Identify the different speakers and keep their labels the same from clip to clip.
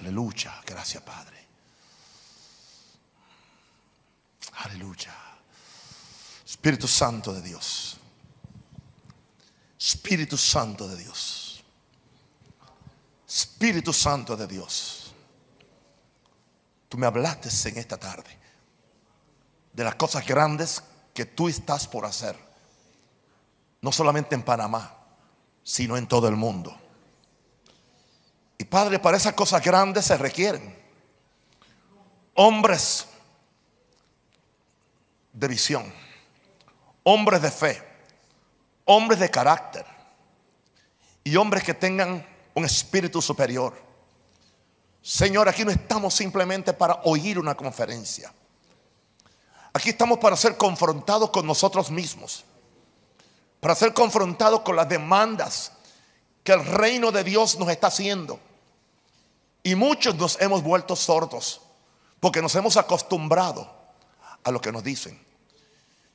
Speaker 1: Aleluya. Gracias, Padre. Aleluya. Espíritu Santo de Dios. Espíritu Santo de Dios. Espíritu Santo de Dios. Tú me hablaste en esta tarde de las cosas grandes que tú estás por hacer. No solamente en Panamá, sino en todo el mundo. Y Padre, para esas cosas grandes se requieren hombres de visión, hombres de fe, hombres de carácter y hombres que tengan un espíritu superior. Señor, aquí no estamos simplemente para oír una conferencia. Aquí estamos para ser confrontados con nosotros mismos, para ser confrontados con las demandas que el reino de Dios nos está haciendo. Y muchos nos hemos vuelto sordos porque nos hemos acostumbrado a lo que nos dicen.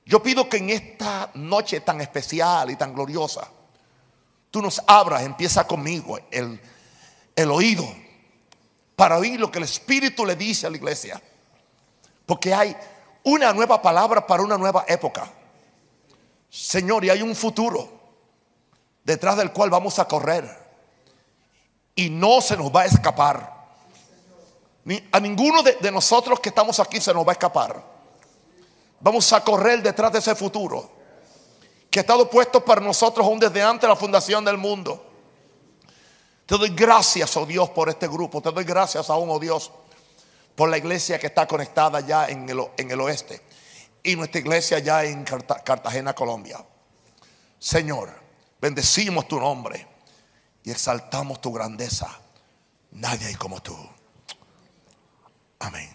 Speaker 1: Yo pido que en esta noche tan especial y tan gloriosa, tú nos abras, empieza conmigo el, el oído para oír lo que el Espíritu le dice a la iglesia. Porque hay una nueva palabra para una nueva época. Señor, y hay un futuro detrás del cual vamos a correr. Y no se nos va a escapar. Ni a ninguno de, de nosotros que estamos aquí se nos va a escapar. Vamos a correr detrás de ese futuro que ha estado puesto para nosotros aún desde antes de la fundación del mundo. Te doy gracias, oh Dios, por este grupo. Te doy gracias aún, oh Dios, por la iglesia que está conectada ya en el, en el oeste y nuestra iglesia ya en Cartagena, Colombia. Señor, bendecimos tu nombre y exaltamos tu grandeza. Nadie hay como tú. Amén.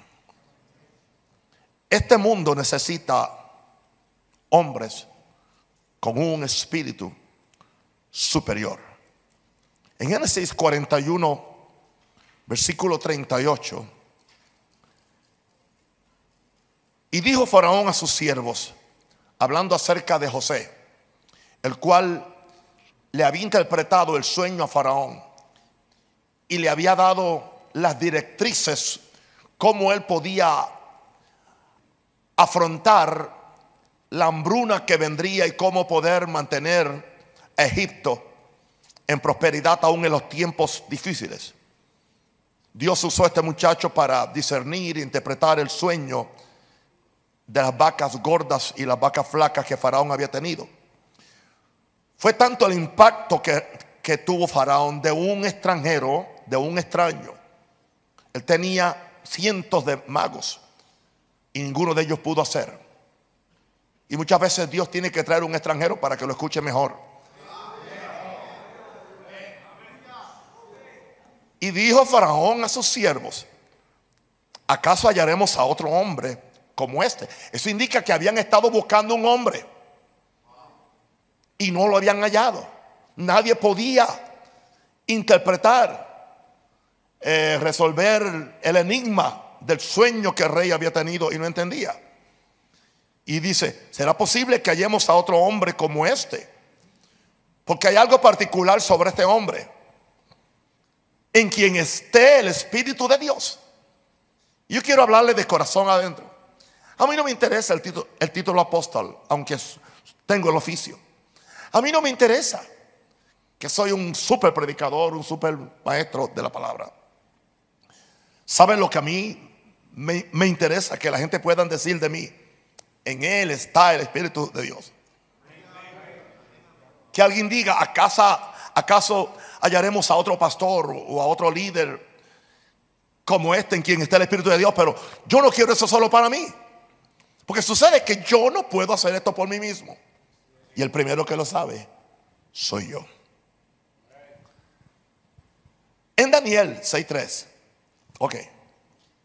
Speaker 1: Este mundo necesita hombres con un espíritu superior. En Génesis 41, versículo 38. Y dijo Faraón a sus siervos, hablando acerca de José, el cual le había interpretado el sueño a Faraón y le había dado las directrices cómo él podía afrontar la hambruna que vendría y cómo poder mantener a Egipto en prosperidad aún en los tiempos difíciles. Dios usó a este muchacho para discernir e interpretar el sueño de las vacas gordas y las vacas flacas que Faraón había tenido. Fue tanto el impacto que, que tuvo Faraón de un extranjero, de un extraño. Él tenía cientos de magos y ninguno de ellos pudo hacer. Y muchas veces Dios tiene que traer un extranjero para que lo escuche mejor. Y dijo Faraón a sus siervos, ¿acaso hallaremos a otro hombre como este. Eso indica que habían estado buscando un hombre y no lo habían hallado. Nadie podía interpretar, eh, resolver el enigma del sueño que el rey había tenido y no entendía. Y dice, ¿será posible que hallemos a otro hombre como este? Porque hay algo particular sobre este hombre, en quien esté el Espíritu de Dios. Yo quiero hablarle de corazón adentro. A mí no me interesa el título, el título apóstol, aunque tengo el oficio. A mí no me interesa que soy un super predicador, un super maestro de la palabra. ¿Saben lo que a mí me, interesa? Que la gente pueda decir de mí, en Él está el Espíritu de Dios. Que alguien diga, ¿acaso, ¿acaso hallaremos a otro pastor o a otro líder como este en quien está el Espíritu de Dios? Pero yo no quiero eso solo para mí. Porque sucede que yo no puedo hacer esto por mí mismo. Y el primero que lo sabe soy yo. En Daniel 6.3. Ok.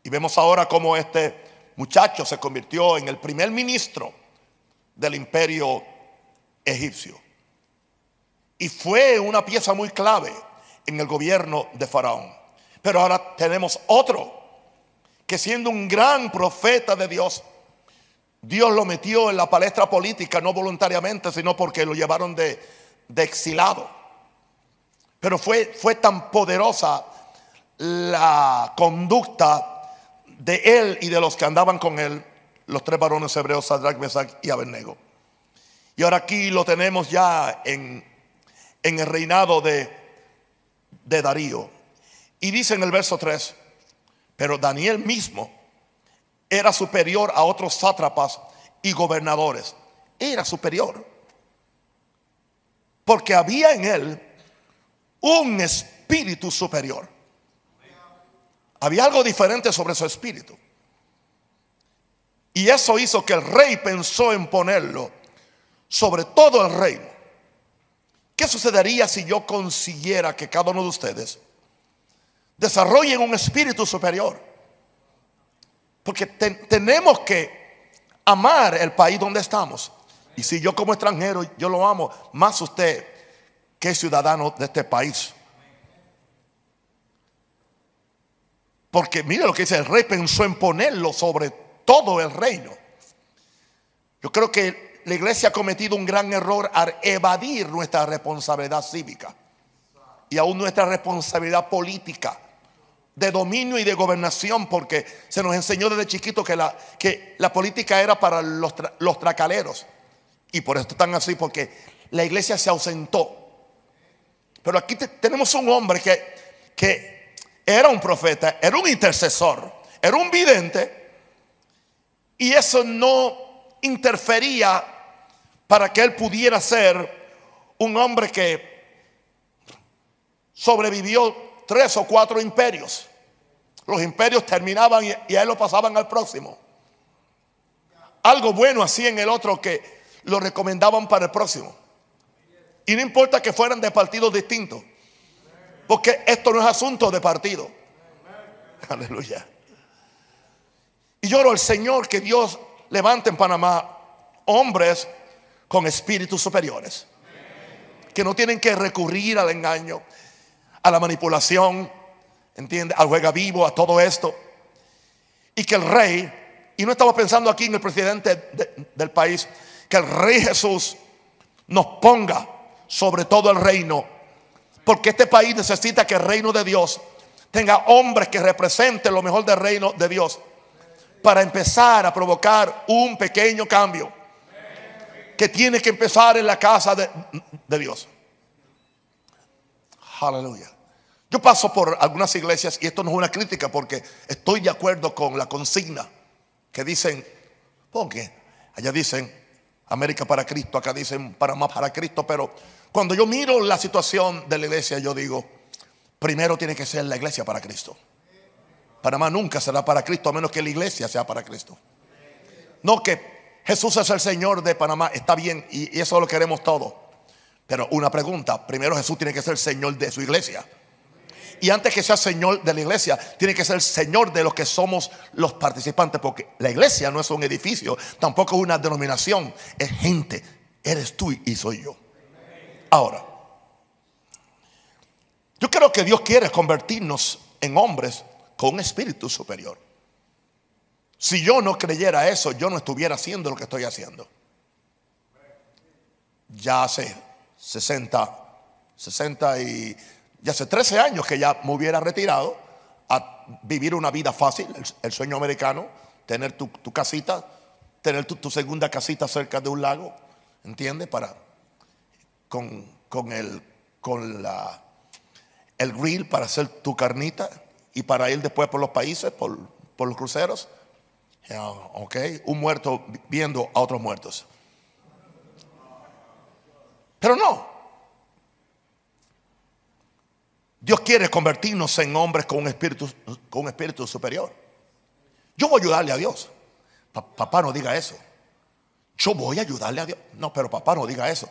Speaker 1: Y vemos ahora cómo este muchacho se convirtió en el primer ministro del imperio egipcio. Y fue una pieza muy clave en el gobierno de Faraón. Pero ahora tenemos otro que siendo un gran profeta de Dios, Dios lo metió en la palestra política, no voluntariamente, sino porque lo llevaron de, exilado. Pero fue, fue tan poderosa la conducta de él y de los que andaban con él, los tres varones hebreos, Sadrach, Mesach y Abednego. Y ahora aquí lo tenemos ya en, en el reinado de, de Darío. Y dice en el verso 3, pero Daniel mismo era superior a otros sátrapas y gobernadores. Era superior. Porque había en él un espíritu superior. Había algo diferente sobre su espíritu. Y eso hizo que el rey pensó en ponerlo sobre todo el reino. ¿Qué sucedería si yo consiguiera que cada uno de ustedes desarrollen un espíritu superior? Porque tenemos que amar el país donde estamos. Y si yo como extranjero, yo lo amo, más usted que ciudadano de este país. Porque mire lo que dice, el rey pensó en ponerlo sobre todo el reino. Yo creo que la iglesia ha cometido un gran error al evadir nuestra responsabilidad cívica y aún nuestra responsabilidad política de dominio y de gobernación, porque se nos enseñó desde chiquito que la, que la política era para los, los tracaleros. Y por eso están así, porque la iglesia se ausentó. Pero aquí tenemos un hombre que, que era un profeta, era un intercesor, era un vidente, y eso no interfería para que él pudiera ser un hombre que sobrevivió tres o cuatro imperios. Los imperios terminaban y, él lo pasaban al próximo. Algo bueno así en el otro que lo recomendaban para el próximo. Y no importa que fueran de partidos distintos. Porque esto no es asunto de partido. Aleluya. Y lloro al Señor que Dios levante en Panamá hombres con espíritus superiores. Que no tienen que recurrir al engaño, a la manipulación, ¿entiende? Al juega vivo, a todo esto. Y que el rey, y no estamos pensando aquí en el presidente del país, que el rey Jesús nos ponga sobre todo el reino. Porque este país necesita que el reino de Dios tenga hombres que representen lo mejor del reino de Dios. Para empezar a provocar un pequeño cambio que tiene que empezar en la casa de, de Dios. Aleluya. Yo paso por algunas iglesias y esto no es una crítica porque estoy de acuerdo con la consigna que dicen, porque allá dicen América para Cristo, acá dicen Panamá para Cristo, pero cuando yo miro la situación de la iglesia, yo digo, primero tiene que ser la iglesia para Cristo. Panamá nunca será para Cristo a menos que la iglesia sea para Cristo. No que Jesús es el Señor de Panamá, está bien y eso lo queremos todo. Pero una pregunta, primero Jesús tiene que ser el Señor de su iglesia. Y antes que sea Señor de la iglesia, tiene que ser Señor de los que somos los participantes, porque la iglesia no es un edificio, tampoco es una denominación, es gente. Eres tú y soy yo. Ahora, yo creo que Dios quiere convertirnos en hombres con un espíritu superior. Si yo no creyera eso, yo no estuviera haciendo lo que estoy haciendo. Ya hace 60, 60 y ya hace 13 años que ya me hubiera retirado a vivir una vida fácil, el, sueño americano, tener tu, casita, tener tu, segunda casita cerca de un lago, ¿entiendes? Para, con, el, con la, el grill para hacer tu carnita y para ir después por los países, por, por los cruceros. ok, un muerto viendo a otros muertos. Pero no, Dios quiere convertirnos en hombres con un espíritu, con un espíritu superior. Yo voy a ayudarle a Dios. papá no diga eso. Yo voy a ayudarle a Dios. No, pero papá no diga eso.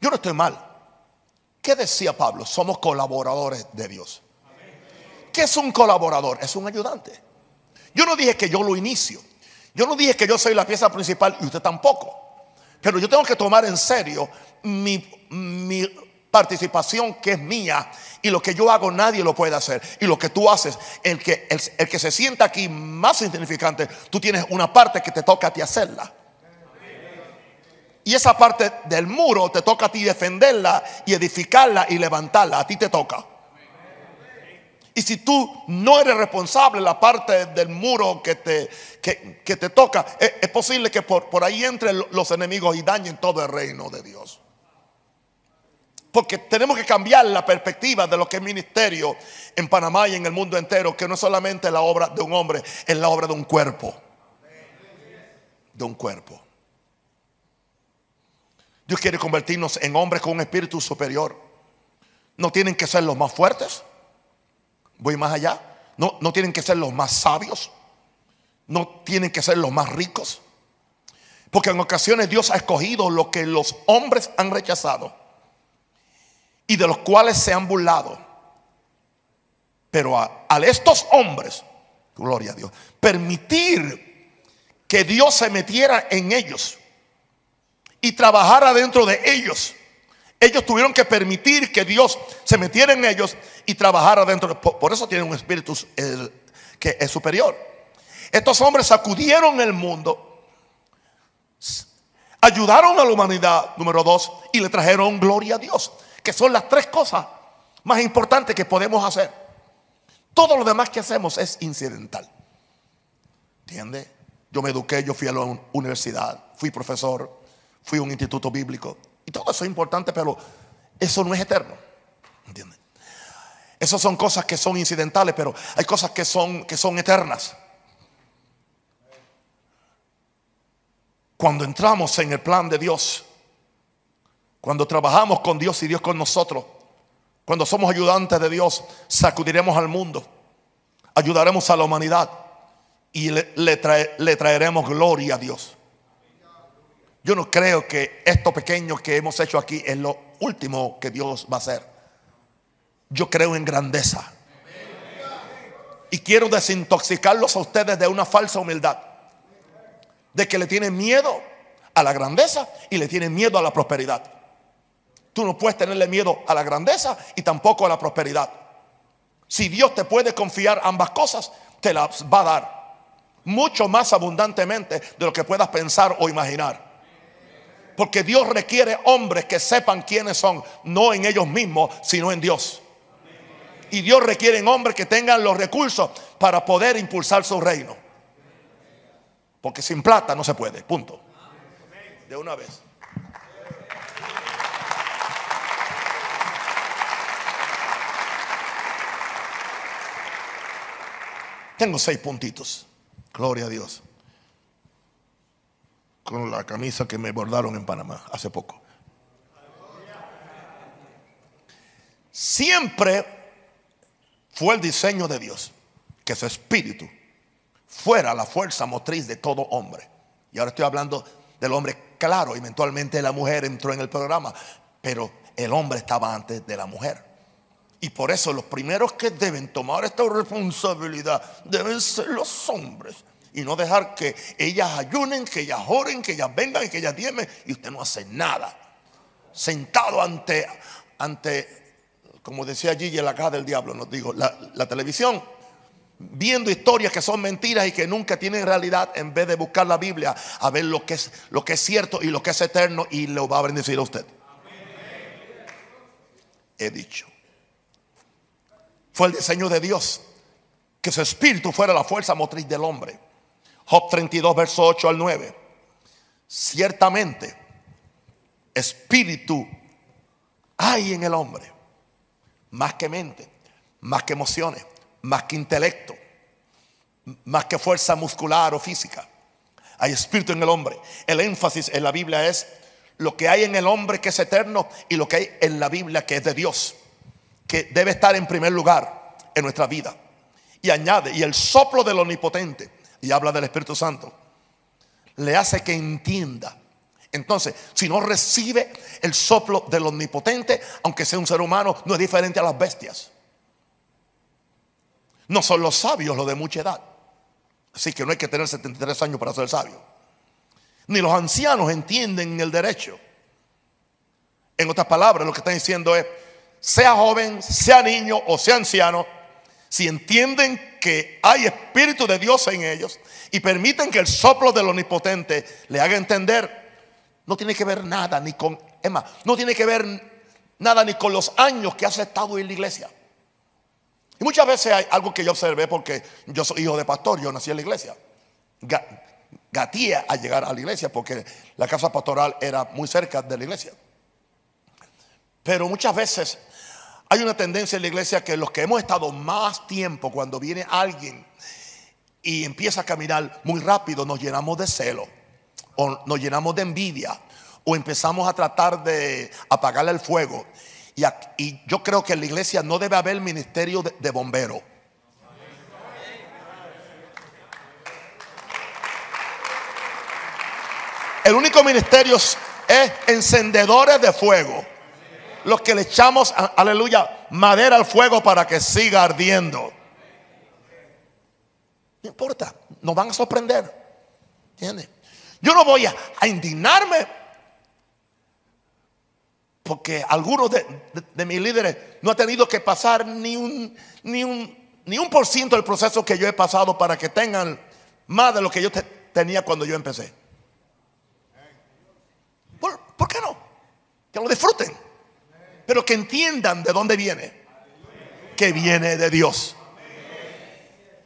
Speaker 1: Yo no estoy mal. ¿Qué decía Pablo? Somos colaboradores de Dios. ¿Qué es un colaborador? Es un ayudante. Yo no dije que yo lo inicio. Yo no dije que yo soy la pieza principal y usted tampoco. Pero yo tengo que tomar en serio mi, mi participación que es mía y lo que yo hago nadie lo puede hacer. Y lo que tú haces el que, el, que se sienta aquí más insignificante tú tienes una parte que te toca a ti hacerla. Y esa parte del muro te toca a ti defenderla y edificarla y levantarla. A ti te toca. Y si tú no eres responsable la parte del muro que te, que, te toca, es, posible que por, por ahí entren los enemigos y dañen todo el reino de Dios. Porque tenemos que cambiar la perspectiva de lo que es ministerio en Panamá y en el mundo entero, que no es solamente la obra de un hombre, es la obra de un cuerpo. De un cuerpo. Dios quiere convertirnos en hombres con un espíritu superior. No tienen que ser los más fuertes. Voy más allá. No, no tienen que ser los más sabios. No tienen que ser los más ricos. Porque en ocasiones Dios ha escogido lo que los hombres han rechazado y de los cuales se han burlado. Pero a, estos hombres, gloria a Dios, permitir que Dios se metiera en ellos y trabajara dentro de ellos. Ellos tuvieron que permitir que Dios se metiera en ellos y trabajara dentro de por, por eso tienen un espíritu que es superior. Estos hombres sacudieron el mundo, ayudaron a la humanidad, número dos, y le trajeron gloria a Dios que son las tres cosas más importantes que podemos hacer. Todo lo demás que hacemos es incidental. ¿Entiende? Yo me eduqué, yo fui a la universidad, fui profesor, fui a un instituto bíblico. Y todo eso es importante, pero eso no es eterno. ¿Entiende? Esas son cosas que son incidentales, pero hay cosas que son, que son eternas. Cuando entramos en el plan de Dios, cuando trabajamos con Dios y Dios con nosotros, cuando somos ayudantes de Dios, sacudiremos al mundo, ayudaremos a la humanidad y le, traeremos gloria a Dios. Yo no creo que esto pequeño que hemos hecho aquí es lo último que Dios va a hacer. Yo creo en grandeza. Y quiero desintoxicarlos a ustedes de una falsa humildad. De que le tienen miedo a la grandeza y le tienen miedo a la prosperidad. Tú no puedes tenerle miedo a la grandeza y tampoco a la prosperidad. Si Dios te puede confiar ambas cosas, te las va a dar. Mucho más abundantemente de lo que puedas pensar o imaginar. Porque Dios requiere hombres que sepan quiénes son, no en ellos mismos, sino en Dios. Y Dios requiere hombres que tengan los recursos para poder impulsar su reino. Porque sin plata no se puede, punto. De una vez. Tengo seis puntitos. Gloria a Dios. Con la camisa que me bordaron en Panamá hace poco. Siempre fue el diseño de Dios que su espíritu fuera la fuerza motriz de todo hombre. Y ahora estoy hablando del hombre, claro, eventualmente la mujer entró en el programa, pero el hombre estaba antes de la mujer. Y por eso los primeros que deben tomar esta responsabilidad deben ser los hombres. Y no dejar que ellas ayunen, que ellas oren, que ellas vengan y que ellas diemen. Y usted no hace nada. Sentado ante, ante como decía Gigi en la caja del diablo, nos digo, la, televisión viendo historias que son mentiras y que nunca tienen realidad en vez de buscar la Biblia a ver lo que es lo que es cierto y lo que es eterno y lo va a bendecir a usted. He dicho fue el diseño de Dios. Que su espíritu fuera la fuerza motriz del hombre. Job 32, verso 8 al 9. Ciertamente, espíritu hay en el hombre. Más que mente, más que emociones, más que intelecto, más que fuerza muscular o física. Hay espíritu en el hombre. El énfasis en la Biblia es lo que hay en el hombre que es eterno y lo que hay en la Biblia que es de Dios que debe estar en primer lugar en nuestra vida. Y añade, y el soplo del omnipotente, y habla del Espíritu Santo, le hace que entienda. Entonces, si no recibe el soplo del omnipotente, aunque sea un ser humano, no es diferente a las bestias. No son los sabios los de mucha edad. Así que no hay que tener 73 años para ser sabio. Ni los ancianos entienden el derecho. En otras palabras, lo que está diciendo es, sea joven, sea niño o sea anciano, si entienden que hay Espíritu de Dios en ellos y permiten que el soplo del Omnipotente le haga entender, no tiene que ver nada ni con, no tiene que ver nada ni con los años que has estado en la iglesia. Y muchas veces hay algo que yo observé porque yo soy hijo de pastor, yo nací en la iglesia. Gatía a llegar a la iglesia porque la casa pastoral era muy cerca de la iglesia. Pero muchas veces hay una tendencia en la iglesia que los que hemos estado más tiempo, cuando viene alguien y empieza a caminar muy rápido, nos llenamos de celo o nos llenamos de envidia o empezamos a tratar de apagarle el fuego. Y, yo creo que en la iglesia no debe haber ministerio de, de bombero. El único ministerio es encendedores de fuego. Los que le echamos, aleluya, madera al fuego para que siga ardiendo. No importa, nos van a sorprender. ¿Entiendes? Yo no voy a, indignarme porque algunos de, mis líderes no han tenido que pasar ni un, ni un, ni un por ciento del proceso que yo he pasado para que tengan más de lo que yo tenía cuando yo empecé. ¿Por, qué no? Que lo disfruten. Pero que entiendan de dónde viene. Que viene de Dios.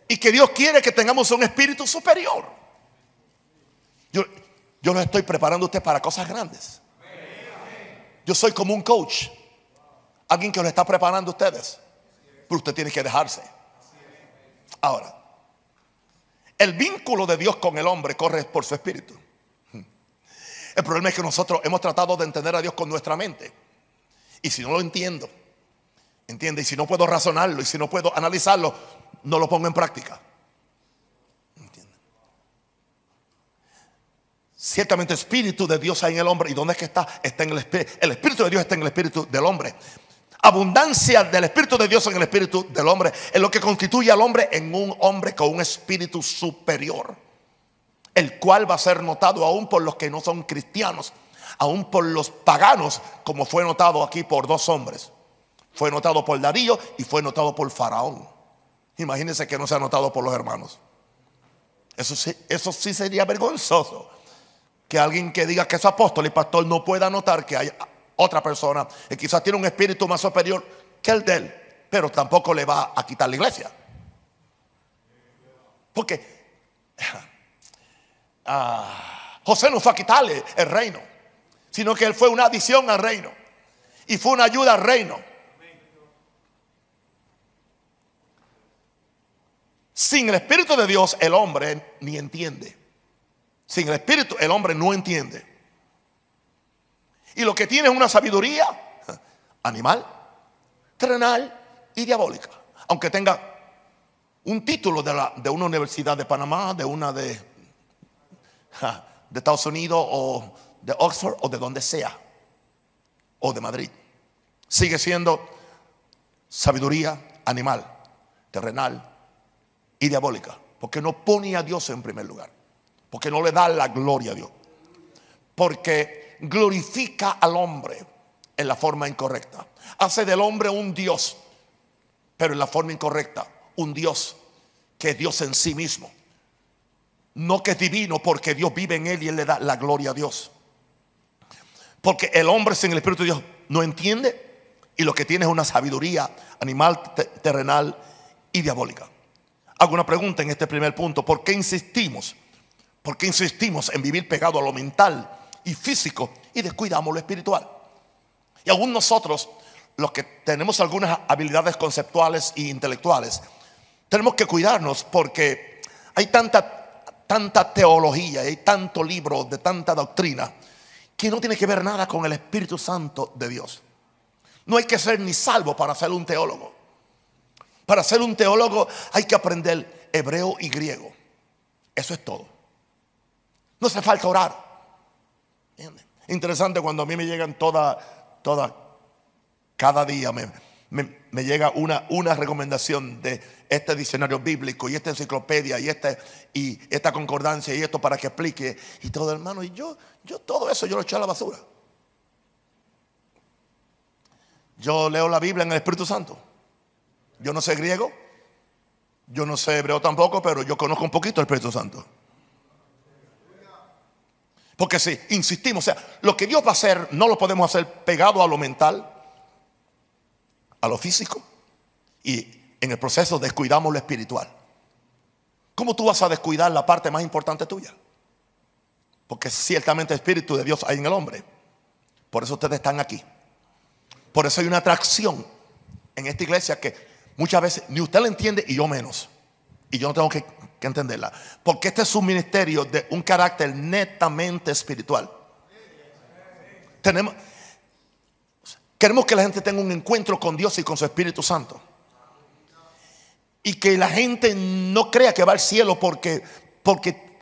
Speaker 1: Y que Dios quiere que tengamos un espíritu superior. Yo, yo estoy preparando a usted para cosas grandes. Yo soy como un coach. Alguien que lo está preparando a ustedes. Pero usted tiene que dejarse. Ahora, el vínculo de Dios con el hombre corre por su espíritu. El problema es que nosotros hemos tratado de entender a Dios con nuestra mente. Y si no lo entiendo, ¿entiende? Y si no puedo razonarlo y si no puedo analizarlo, no lo pongo en práctica. ¿Entiende? Ciertamente el Espíritu de Dios hay en el hombre. ¿Y dónde es que está? Está en el Espíritu. El Espíritu de Dios está en el Espíritu del hombre. Abundancia del Espíritu de Dios en el Espíritu del hombre es lo que constituye al hombre en un hombre con un espíritu superior el cual va a ser notado aún por los que no son cristianos, aún por los paganos, como fue notado aquí por dos hombres. Fue notado por Darío y fue notado por Faraón. Imagínense que no se ha notado por los hermanos. Eso sí, eso sí sería vergonzoso. Que alguien que diga que es apóstol y pastor no pueda notar que hay otra persona que quizás tiene un espíritu más superior que el de él, pero tampoco le va a quitar la iglesia. Porque Ah, José no fue a quitarle el reino, sino que él fue una adición al reino y fue una ayuda al reino. Sin el Espíritu de Dios el hombre ni entiende. Sin el Espíritu el hombre no entiende. Y lo que tiene es una sabiduría animal, terrenal y diabólica. Aunque tenga un título de, la, de una universidad de Panamá, de una de de Estados Unidos o de Oxford o de donde sea, o de Madrid. Sigue siendo sabiduría animal, terrenal y diabólica, porque no pone a Dios en primer lugar, porque no le da la gloria a Dios, porque glorifica al hombre en la forma incorrecta, hace del hombre un Dios, pero en la forma incorrecta, un Dios que es Dios en sí mismo no que es divino porque Dios vive en él y él le da la gloria a Dios. Porque el hombre sin el Espíritu de Dios no entiende y lo que tiene es una sabiduría animal, terrenal y diabólica. Hago una pregunta en este primer punto. ¿Por qué insistimos? ¿Por qué insistimos en vivir pegado a lo mental y físico y descuidamos lo espiritual? Y aún nosotros, los que tenemos algunas habilidades conceptuales e intelectuales, tenemos que cuidarnos porque hay tanta tanta teología, hay tanto libro de tanta doctrina que no tiene que ver nada con el Espíritu Santo de Dios. No hay que ser ni salvo para ser un teólogo. Para ser un teólogo hay que aprender hebreo y griego. Eso es todo. No hace falta orar. Interesante cuando a mí me llegan toda, toda, cada día me, me, llega una, una recomendación de este diccionario bíblico y esta enciclopedia y, este, y esta concordancia y esto para que explique y todo hermano. Y yo, yo todo eso yo lo eché a la basura. Yo leo la Biblia en el Espíritu Santo. Yo no sé griego, yo no sé hebreo tampoco, pero yo conozco un poquito el Espíritu Santo. Porque si insistimos, o sea, lo que Dios va a hacer no lo podemos hacer pegado a lo mental, a lo físico y en el proceso descuidamos lo espiritual. ¿Cómo tú vas a descuidar la parte más importante tuya? Porque ciertamente el Espíritu de Dios hay en el hombre. Por eso ustedes están aquí. Por eso hay una atracción en esta iglesia que muchas veces ni usted la entiende y yo menos. Y yo no tengo que, que entenderla. Porque este es un ministerio de un carácter netamente espiritual. Tenemos, queremos que la gente tenga un encuentro con Dios y con su Espíritu Santo. Y que la gente no crea que va al cielo porque, porque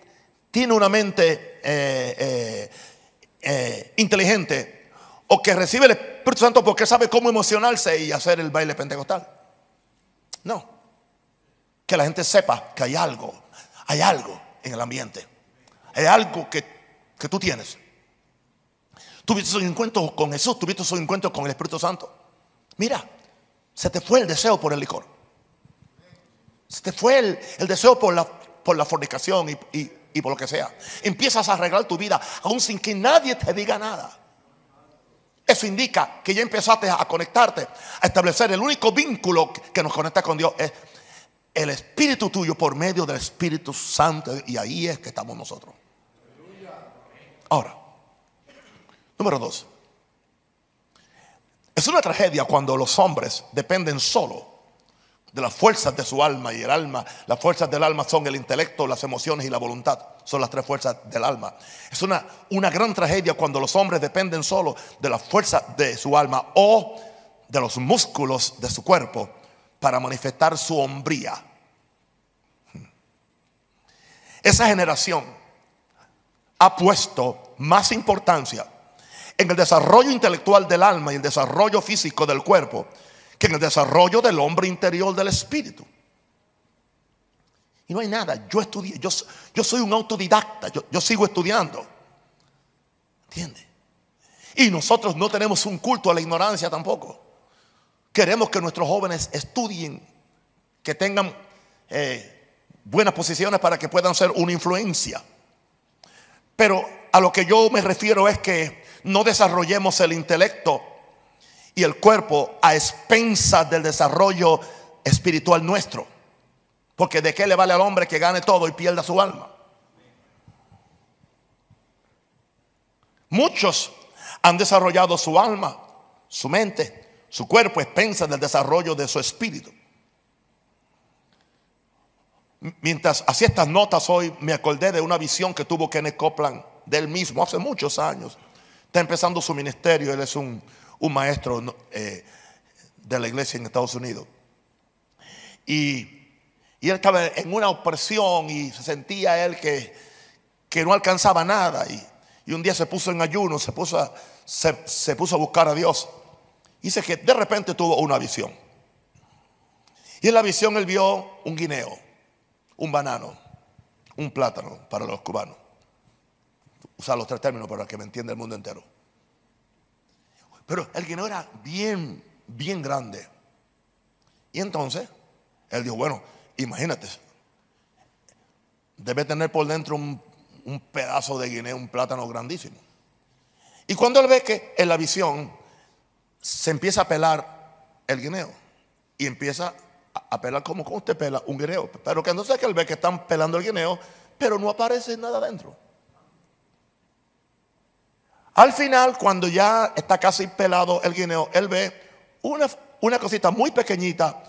Speaker 1: tiene una mente eh, eh, eh, inteligente o que recibe el Espíritu Santo porque sabe cómo emocionarse y hacer el baile pentecostal. No. Que la gente sepa que hay algo, hay algo en el ambiente. Hay algo que, que tú tienes. Tuviste un encuentro con Jesús, tuviste un encuentro con el Espíritu Santo. Mira, se te fue el deseo por el licor. Se te fue el, el deseo por la, por la fornicación y, y, y por lo que sea. Empiezas a arreglar tu vida aún sin que nadie te diga nada. Eso indica que ya empezaste a conectarte, a establecer el único vínculo que nos conecta con Dios es el Espíritu tuyo por medio del Espíritu Santo. Y ahí es que estamos nosotros. Ahora, número dos. Es una tragedia cuando los hombres dependen solo de las fuerzas de su alma y el alma, las fuerzas del alma son el intelecto, las emociones y la voluntad. Son las tres fuerzas del alma. Es una, una gran tragedia cuando los hombres dependen solo de las fuerzas de su alma o de los músculos de su cuerpo para manifestar su hombría. Esa generación ha puesto más importancia en el desarrollo intelectual del alma y el desarrollo físico del cuerpo que en el desarrollo del hombre interior del espíritu. Y no hay nada. Yo estudié, yo, soy un autodidacta, yo, yo sigo estudiando. ¿Entiendes? Y nosotros no tenemos un culto a la ignorancia tampoco. Queremos que nuestros jóvenes estudien, que tengan eh, buenas posiciones para que puedan ser una influencia. Pero a lo que yo me refiero es que no desarrollemos el intelecto y el cuerpo a expensas del desarrollo espiritual nuestro. Porque de qué le vale al hombre que gane todo y pierda su alma. Muchos han desarrollado su alma, su mente, su cuerpo a expensas del desarrollo de su espíritu. Mientras hacía estas notas hoy, me acordé de una visión que tuvo Kenneth Copeland de él mismo hace muchos años. Está empezando su ministerio, él es un, un maestro eh, de la iglesia en Estados Unidos. Y, y, él estaba en una opresión y se sentía él que, que no alcanzaba nada. Y, y, un día se puso en ayuno, se puso, a, se, se puso a buscar a Dios. Y dice que de repente tuvo una visión. Y en la visión él vio un guineo, un banano, un plátano para los cubanos. Usar los tres términos para que me entienda el mundo entero. Pero el guineo era bien, bien grande. Y entonces, él dijo, bueno, imagínate, debe tener por dentro un, pedazo de guineo, un plátano grandísimo. Y cuando él ve que en la visión se empieza a pelar el guineo y empieza a pelar como usted pela un guineo, pero que entonces que él ve que están pelando el guineo, pero no aparece nada dentro. Al final, cuando ya está casi pelado el guineo, él ve una, una cosita muy pequeñita,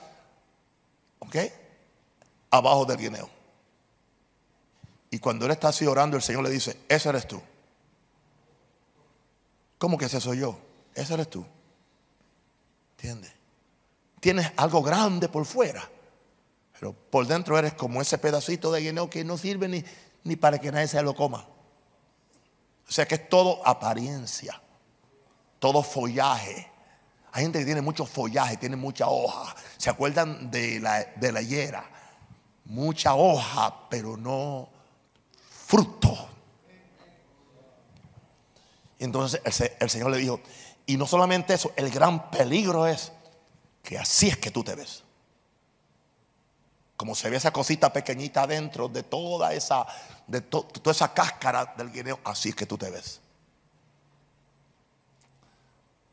Speaker 1: ¿ok? Abajo del guineo. Y cuando él está así orando, el Señor le dice, ese eres tú. ¿Cómo que ese soy yo? Ese eres tú. ¿Entiendes? Tienes algo grande por fuera, pero por dentro eres como ese pedacito de guineo que no sirve ni, ni para que nadie se lo coma. O sea que es todo apariencia, todo follaje. Hay gente que tiene mucho follaje, tiene mucha hoja. ¿Se acuerdan de la, de la higuera? Mucha hoja, pero no fruto. Y entonces el, el Señor le dijo, y no solamente eso, el gran peligro es que así es que tú te ves. Como se ve esa cosita pequeñita dentro de toda esa, de toda esa cáscara del guineo, así es que tú te ves.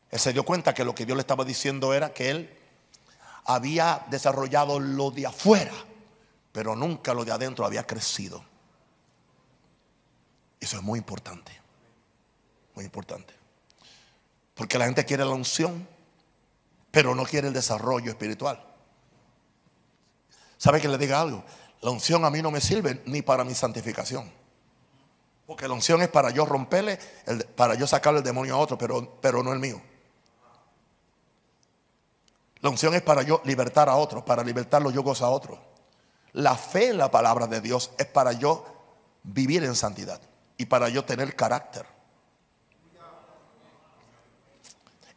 Speaker 1: Él se dio cuenta que lo que Dios le estaba diciendo era que él había desarrollado lo de afuera, pero nunca lo de adentro había crecido. Eso es muy importante, muy importante. Porque la gente quiere la unción, pero no quiere el desarrollo espiritual. ¿Sabe que le diga algo? La unción a mí no me sirve ni para mi santificación. Porque la unción es para yo romperle, para yo sacarle el demonio a otro, pero, pero no el mío. La unción es para yo libertar a otros, para libertar los yugos a otros. La fe en la palabra de Dios es para yo vivir en santidad y para yo tener carácter.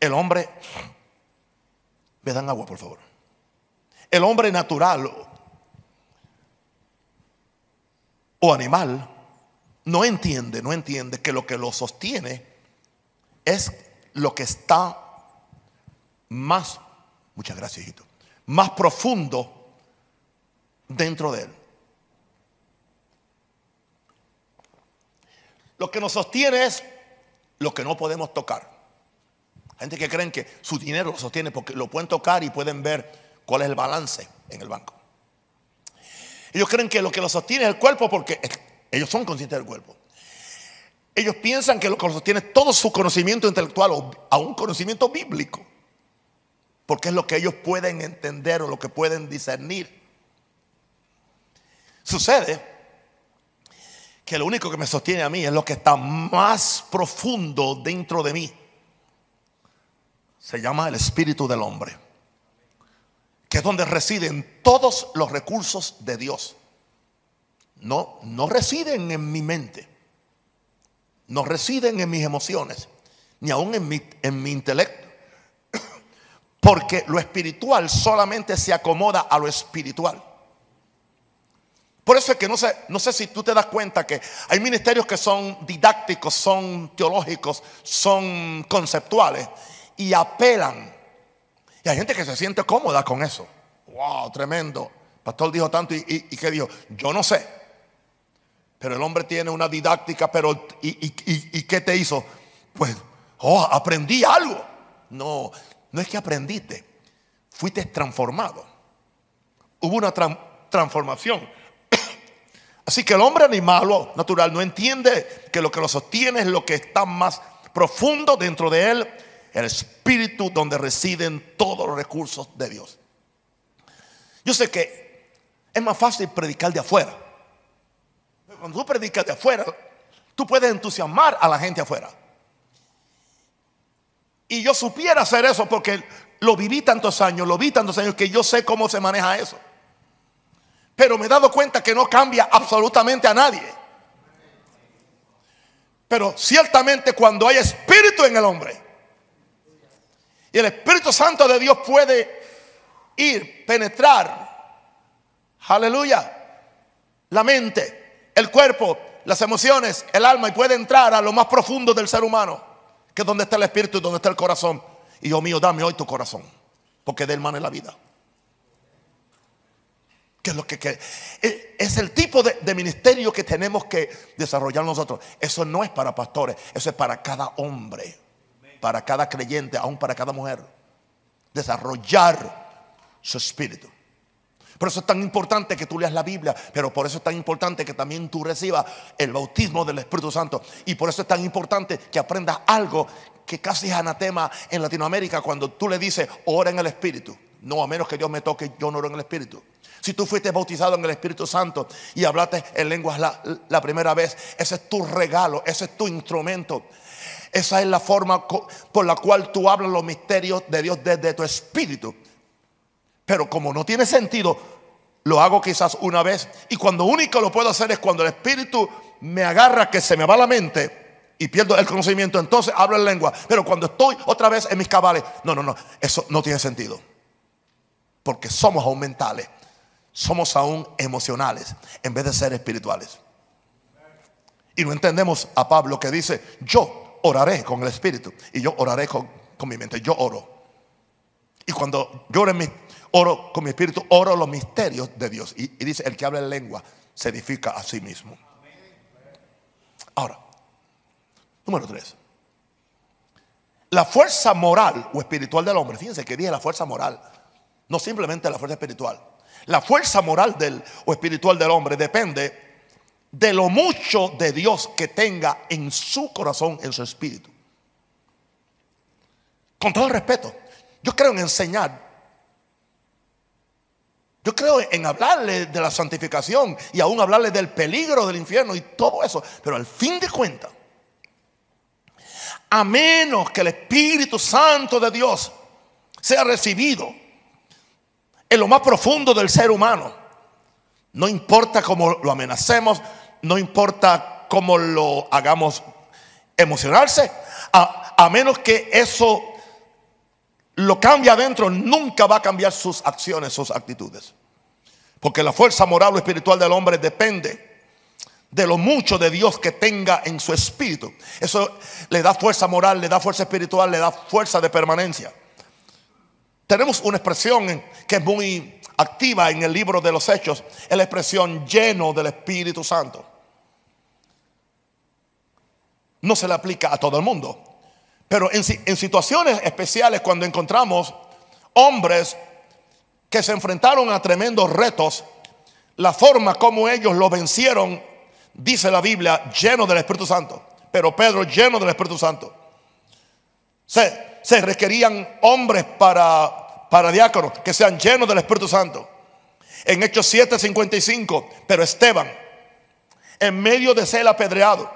Speaker 1: El hombre, me dan agua por favor. El hombre natural o animal no entiende, no entiende que lo que lo sostiene es lo que está más, muchas gracias, hijito, más profundo dentro de él. Lo que nos sostiene es lo que no podemos tocar. Gente que creen que su dinero lo sostiene porque lo pueden tocar y pueden ver cuál es el balance en el banco. Ellos creen que lo que los sostiene es el cuerpo porque ellos son conscientes del cuerpo. Los piensan que lo que los sostiene es todo su conocimiento intelectual o un conocimiento bíblico. Porque es lo que ellos pueden entender o lo que pueden discernir. Sucede que lo único que me sostiene a mí es lo que está más profundo dentro de mí. Se llama el espíritu del hombre que es donde residen todos los recursos de Dios. No, no residen en mi mente, no residen en mis emociones, ni aún en mi, en mi intelecto. Porque lo espiritual solamente se acomoda a lo espiritual. Por eso es que no sé, no sé si tú te das cuenta que hay ministerios que son didácticos, son teológicos, son conceptuales y apelan y hay gente que se siente cómoda con eso. Wow, tremendo. pastor dijo tanto y, que dijo, yo no sé. Pero el hombre tiene una didáctica, pero ¿y, qué te hizo? Pues, oh, aprendí algo. No, no es que aprendiste, fuiste transformado. Hubo una transformación. Así que el hombre animal o natural no entiende que lo que lo sostiene es lo que está más profundo dentro de él el espíritu donde residen todos los recursos de Dios. Yo sé que es más fácil predicar de afuera. cuando tú predicas de afuera, tú puedes entusiasmar a la gente afuera. Y yo supiera hacer eso porque lo viví tantos años, lo vi tantos años que yo sé cómo se maneja eso. Pero me he dado cuenta que no cambia absolutamente a nadie. Pero ciertamente cuando hay espíritu en el hombre, y el Espíritu Santo de Dios puede ir, penetrar, aleluya, la mente, el cuerpo, las emociones, el alma y puede entrar a lo más profundo del ser humano, que es donde está el espíritu y donde está el corazón. Y Dios mío, dame hoy tu corazón, porque de hermano es la vida. Que es lo que, que es el tipo de, ministerio que tenemos que desarrollar nosotros. Eso no es para pastores, eso es para cada hombre para cada creyente, aún para cada mujer. Desarrollar su espíritu. Por eso es tan importante que tú leas la Biblia, pero por eso es tan importante que también tú recibas el bautismo del Espíritu Santo. Y por eso es tan importante que aprendas algo que casi es anatema en Latinoamérica cuando tú le dices, ora en el Espíritu. No, a menos que Dios me toque, yo no oro en el Espíritu. Si tú fuiste bautizado en el Espíritu Santo y hablaste en lenguas la, la primera vez, ese es tu regalo, ese es tu instrumento. Esa es la forma por la cual tú hablas los misterios de Dios desde tu espíritu. Pero como no tiene sentido, lo hago quizás una vez. Y cuando único lo puedo hacer es cuando el espíritu me agarra que se me va la mente y pierdo el conocimiento. Entonces hablo en lengua. Pero cuando estoy otra vez en mis cabales, no, no, no, eso no tiene sentido. Porque somos aún mentales, somos aún emocionales en vez de ser espirituales. Y no entendemos a Pablo que dice, yo oraré con el Espíritu y yo oraré con, mi mente. Yo oro. Y cuando yo oro, oro con mi Espíritu, oro los misterios de Dios. Y, dice, el que habla en lengua se edifica a sí mismo. Ahora, número tres. La fuerza moral o espiritual del hombre, fíjense que dije la fuerza moral. No simplemente la fuerza espiritual. La fuerza moral del, o espiritual del hombre depende de lo mucho de Dios que tenga en su corazón, en su espíritu. Con todo respeto, yo creo en enseñar. Yo creo en hablarle de la santificación y aún hablarle del peligro del infierno y todo eso. Pero al fin de cuentas, a menos que el Espíritu Santo de Dios sea recibido en lo más profundo del ser humano, no importa cómo lo amenacemos, no importa cómo lo hagamos emocionarse, a, menos que eso lo cambie adentro, nunca va a cambiar sus acciones, sus actitudes. Porque la fuerza moral o espiritual del hombre depende de lo mucho de Dios que tenga en su espíritu. Eso le da fuerza moral, le da fuerza espiritual, le da fuerza de permanencia. Tenemos una expresión que es muy activa en el libro de los Hechos, es la expresión lleno del Espíritu Santo. No se le aplica a todo el mundo, pero en, en situaciones especiales cuando encontramos hombres que se enfrentaron a tremendos retos, la forma como ellos lo vencieron dice la Biblia, lleno del Espíritu Santo. Pero Pedro lleno del Espíritu Santo. Se, se requerían hombres para, para diáconos que sean llenos del Espíritu Santo. En Hechos 7:55, pero Esteban, en medio de ser apedreado,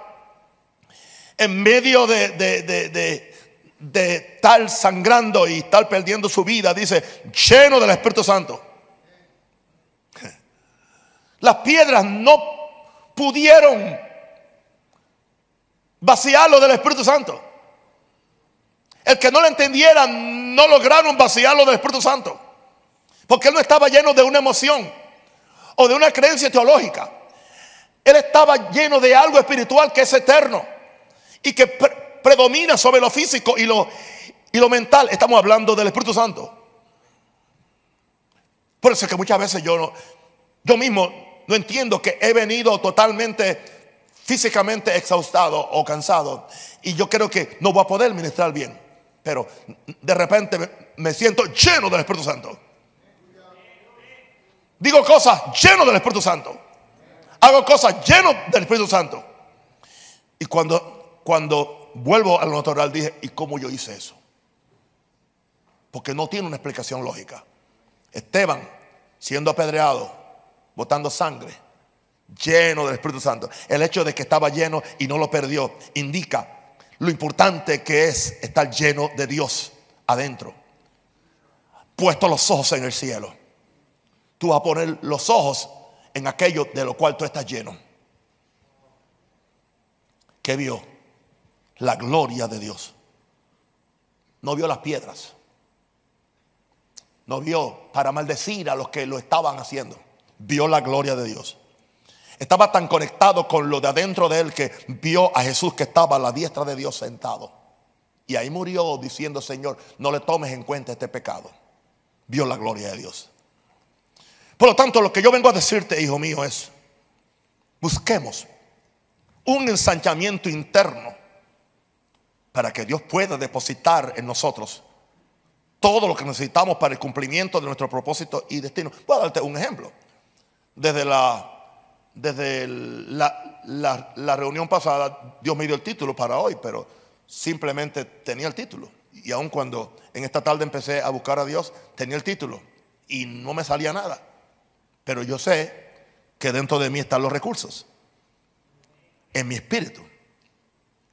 Speaker 1: en medio de, de, de, de tal sangrando y tal perdiendo su vida, dice, lleno del Espíritu Santo. Las piedras no pudieron vaciarlo del Espíritu Santo. El que no lo entendiera, no lograron vaciarlo del Espíritu Santo. Porque él no estaba lleno de una emoción o de una creencia teológica. Él estaba lleno de algo espiritual que es eterno y que predomina sobre lo físico y lo, y lo mental. Estamos hablando del Espíritu Santo. Por eso es que muchas veces yo, yo mismo no entiendo que he venido totalmente físicamente exhaustado o cansado y yo creo que no voy a poder ministrar bien. Pero de repente me siento lleno del Espíritu Santo. Digo cosas lleno del Espíritu Santo. Hago cosas lleno del Espíritu Santo. Y cuando, cuando vuelvo a lo natural dije, ¿y cómo yo hice eso? Porque no tiene una explicación lógica. Esteban, siendo apedreado, botando sangre, lleno del Espíritu Santo. El hecho de que estaba lleno y no lo perdió indica lo importante que es estar lleno de Dios adentro. Puesto los ojos en el cielo. Tú vas a poner los ojos en aquello de lo cual tú estás lleno. ¿Qué vio? La gloria de Dios. No vio las piedras. No vio para maldecir a los que lo estaban haciendo vio la gloria de Dios. Estaba tan conectado con lo de adentro de él que vio a Jesús que estaba a la diestra de Dios sentado. Y ahí murió diciendo, Señor, no le tomes en cuenta este pecado. Vio la gloria de Dios. Por lo tanto, lo que yo vengo a decirte, hijo mío, es, busquemos un ensanchamiento interno para que Dios pueda depositar en nosotros todo lo que necesitamos para el cumplimiento de nuestro propósito y destino. Voy a darte un ejemplo desde la desde la, la, reunión pasada, Dios me dio el título para hoy, pero simplemente tenía el título. Y aun cuando en esta tarde empecé a buscar a Dios, tenía el título y no me salía nada. Pero yo sé que dentro de mí están los recursos, en mi espíritu.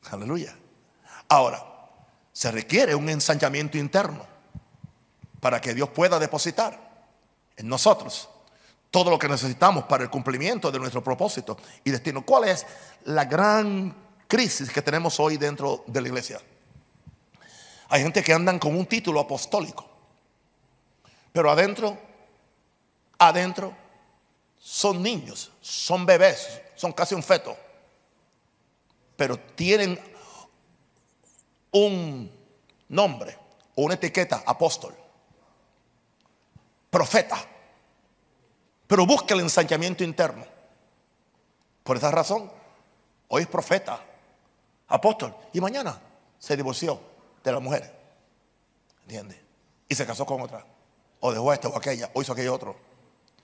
Speaker 1: Aleluya. Ahora, se requiere un ensanchamiento interno para que Dios pueda depositar en nosotros todo lo que necesitamos para el cumplimiento de nuestro propósito y destino. ¿Cuál es la gran crisis que tenemos hoy dentro de la iglesia? Hay gente que andan con un título apostólico, pero adentro, adentro son niños, son bebés, son casi un feto, pero tienen un nombre o una etiqueta apóstol, profeta pero busca el ensanchamiento interno. Por esa razón, hoy es profeta, apóstol, y mañana se divorció de la mujer. ¿Entiende? Y se casó con otra. o dejó esta o aquella, o hizo aquello otro.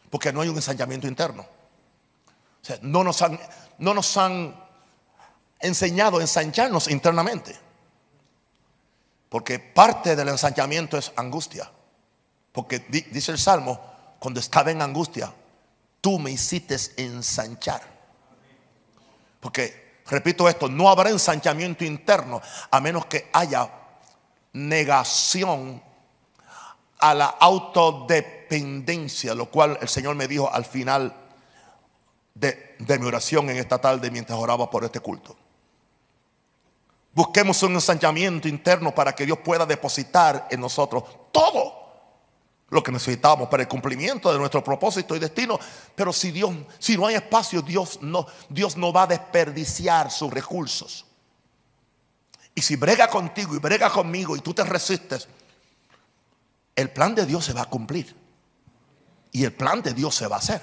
Speaker 1: Porque no hay un ensañamiento interno. O sea, no nos han, no nos han enseñado a ensancharnos internamente. Porque parte del ensanchamiento es angustia. Porque dice el Salmo, cuando estaba en angustia, tú me hiciste ensanchar. Porque, repito esto, no habrá ensanchamiento interno a menos que haya negación a la autodependencia, lo cual el Señor me dijo al final de, de mi oración en esta tarde mientras oraba por este culto. Busquemos un ensanchamiento interno para que Dios pueda depositar en nosotros todo lo que necesitamos para el cumplimiento de nuestro propósito y destino. Pero si Dios, si no hay espacio, Dios no, Dios no va a desperdiciar sus recursos. Y si brega contigo y brega conmigo y tú te resistes, el plan de Dios se va a cumplir. Y el plan de Dios se va a hacer.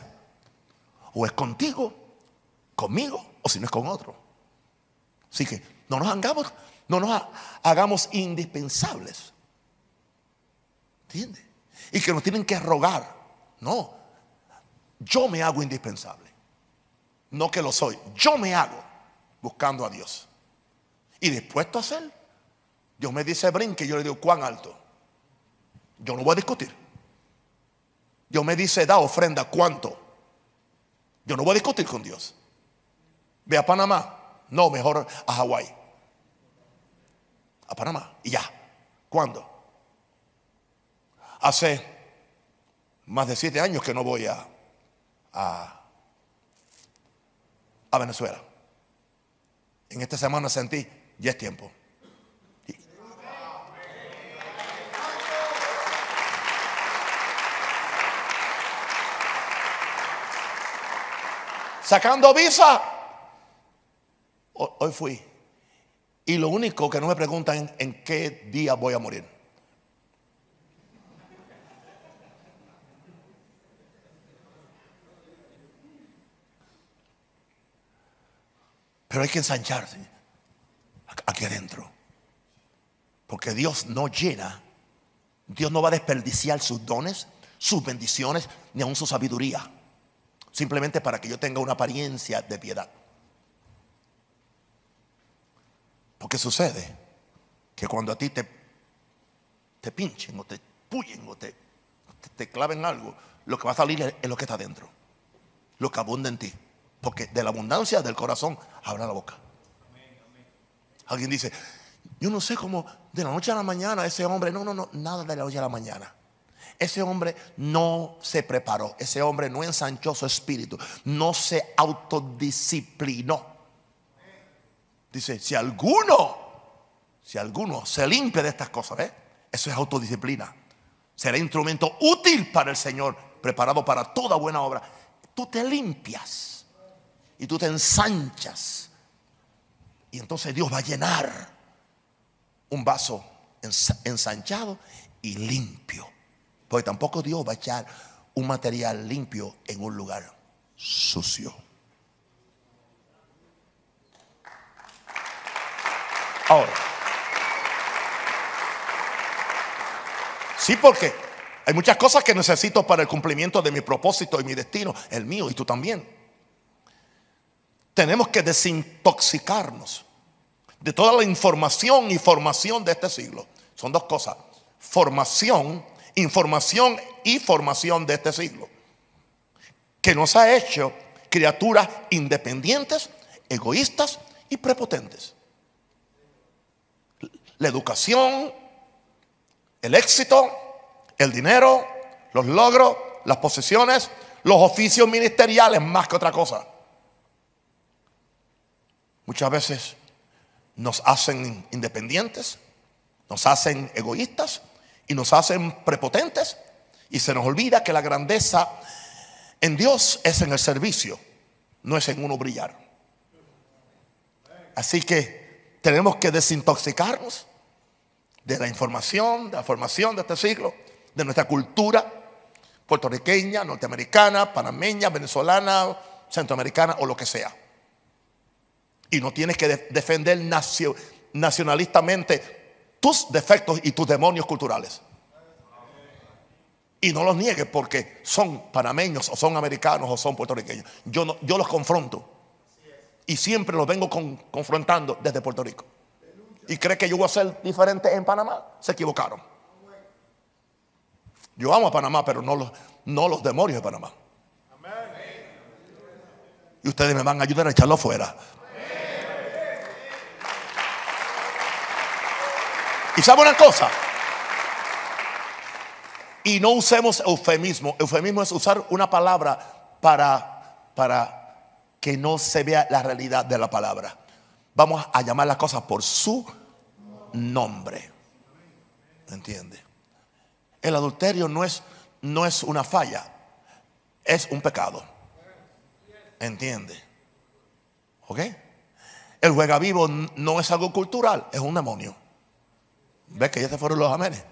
Speaker 1: O es contigo, conmigo, o si no es con otro. Así que no nos hagamos, no nos hagamos indispensables. ¿Entiendes? Y que nos tienen que rogar. No. Yo me hago indispensable. No que lo soy. Yo me hago buscando a Dios. Y dispuesto a hacer. Dios me dice brinque, yo le digo cuán alto. Yo no voy a discutir. Dios me dice da ofrenda cuánto. Yo no voy a discutir con Dios. Ve a Panamá. No, mejor a Hawái a Panamá y ya. ¿Cuándo? Hace más de siete años que no voy a, a, Venezuela. En esta semana sentí, ya es tiempo. Sacando visa. Hoy fui. Y lo único que no me preguntan es en qué día voy a morir. Pero hay que ensancharse aquí adentro. Porque Dios no llena, Dios no va a desperdiciar sus dones, sus bendiciones, ni aun su sabiduría. Simplemente para que yo tenga una apariencia de piedad. Porque sucede que cuando a ti te, te pinchen o te puyen o te, te, claven algo, lo que va a salir es, lo que está dentro, lo que abunda en ti. Porque de la abundancia del corazón habla la boca. Alguien dice, yo no sé cómo de la noche a la mañana ese hombre, no, no, no, nada de la noche a la mañana. Ese hombre no se preparó, ese hombre no ensanchó su espíritu, no se autodisciplinó. Dice, si alguno, si alguno se limpia de estas cosas, ¿eh? eso es autodisciplina. Será instrumento útil para el Señor, preparado para toda buena obra. Tú te limpias y tú te ensanchas. Y entonces Dios va a llenar un vaso ensanchado y limpio. Porque tampoco Dios va a echar un material limpio en un lugar sucio. Ahora. Sí, porque hay muchas cosas que necesito para el cumplimiento de mi propósito y mi destino, el mío y tú también. Tenemos que desintoxicarnos de toda la información y formación de este siglo. Son dos cosas. Formación, información y formación de este siglo. Que nos ha hecho criaturas independientes, egoístas y prepotentes la educación, el éxito, el dinero, los logros, las posesiones, los oficios ministeriales, más que otra cosa. Muchas veces nos hacen independientes, nos hacen egoístas y nos hacen prepotentes y se nos olvida que la grandeza en Dios es en el servicio, no es en uno brillar. Así que tenemos que desintoxicarnos de la información, de la formación de este siglo, de nuestra cultura puertorriqueña, norteamericana, panameña, venezolana, centroamericana o lo que sea. Y no tienes que defender nacionalistamente tus defectos y tus demonios culturales. Y no los niegue porque son panameños o son americanos o son puertorriqueños. Yo, no, yo los confronto. Y siempre los vengo confrontando desde Puerto Rico. Y cree que yo voy a ser diferente en Panamá. Se equivocaron. Yo amo a Panamá, pero no los, no los demonios de Panamá. Y ustedes me van a ayudar a echarlo afuera. Y sabe una cosa. Y no usemos eufemismo. Eufemismo es usar una palabra para, para que no se vea la realidad de la palabra. Vamos a llamar las cosas por su nombre. ¿Entiende? El adulterio no es, no es una falla, es un pecado. ¿Entiende? ¿Ok? El juega vivo no es algo cultural, es un demonio. ¿Ves que ya se fueron los amenes?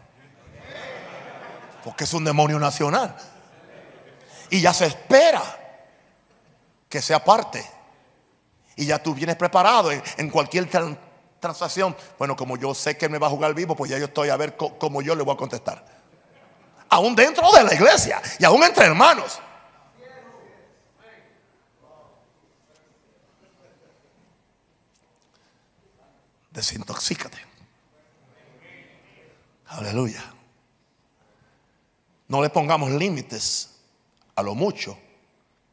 Speaker 1: porque es un demonio nacional. Y ya se espera que sea parte. Y ya tú vienes preparado en, cualquier transacción. Bueno, como yo sé que me va a jugar vivo, pues ya yo estoy a ver cómo yo le voy a contestar. Aún dentro de la iglesia y aún entre hermanos. Desintoxícate. Aleluya. No le pongamos límites a lo mucho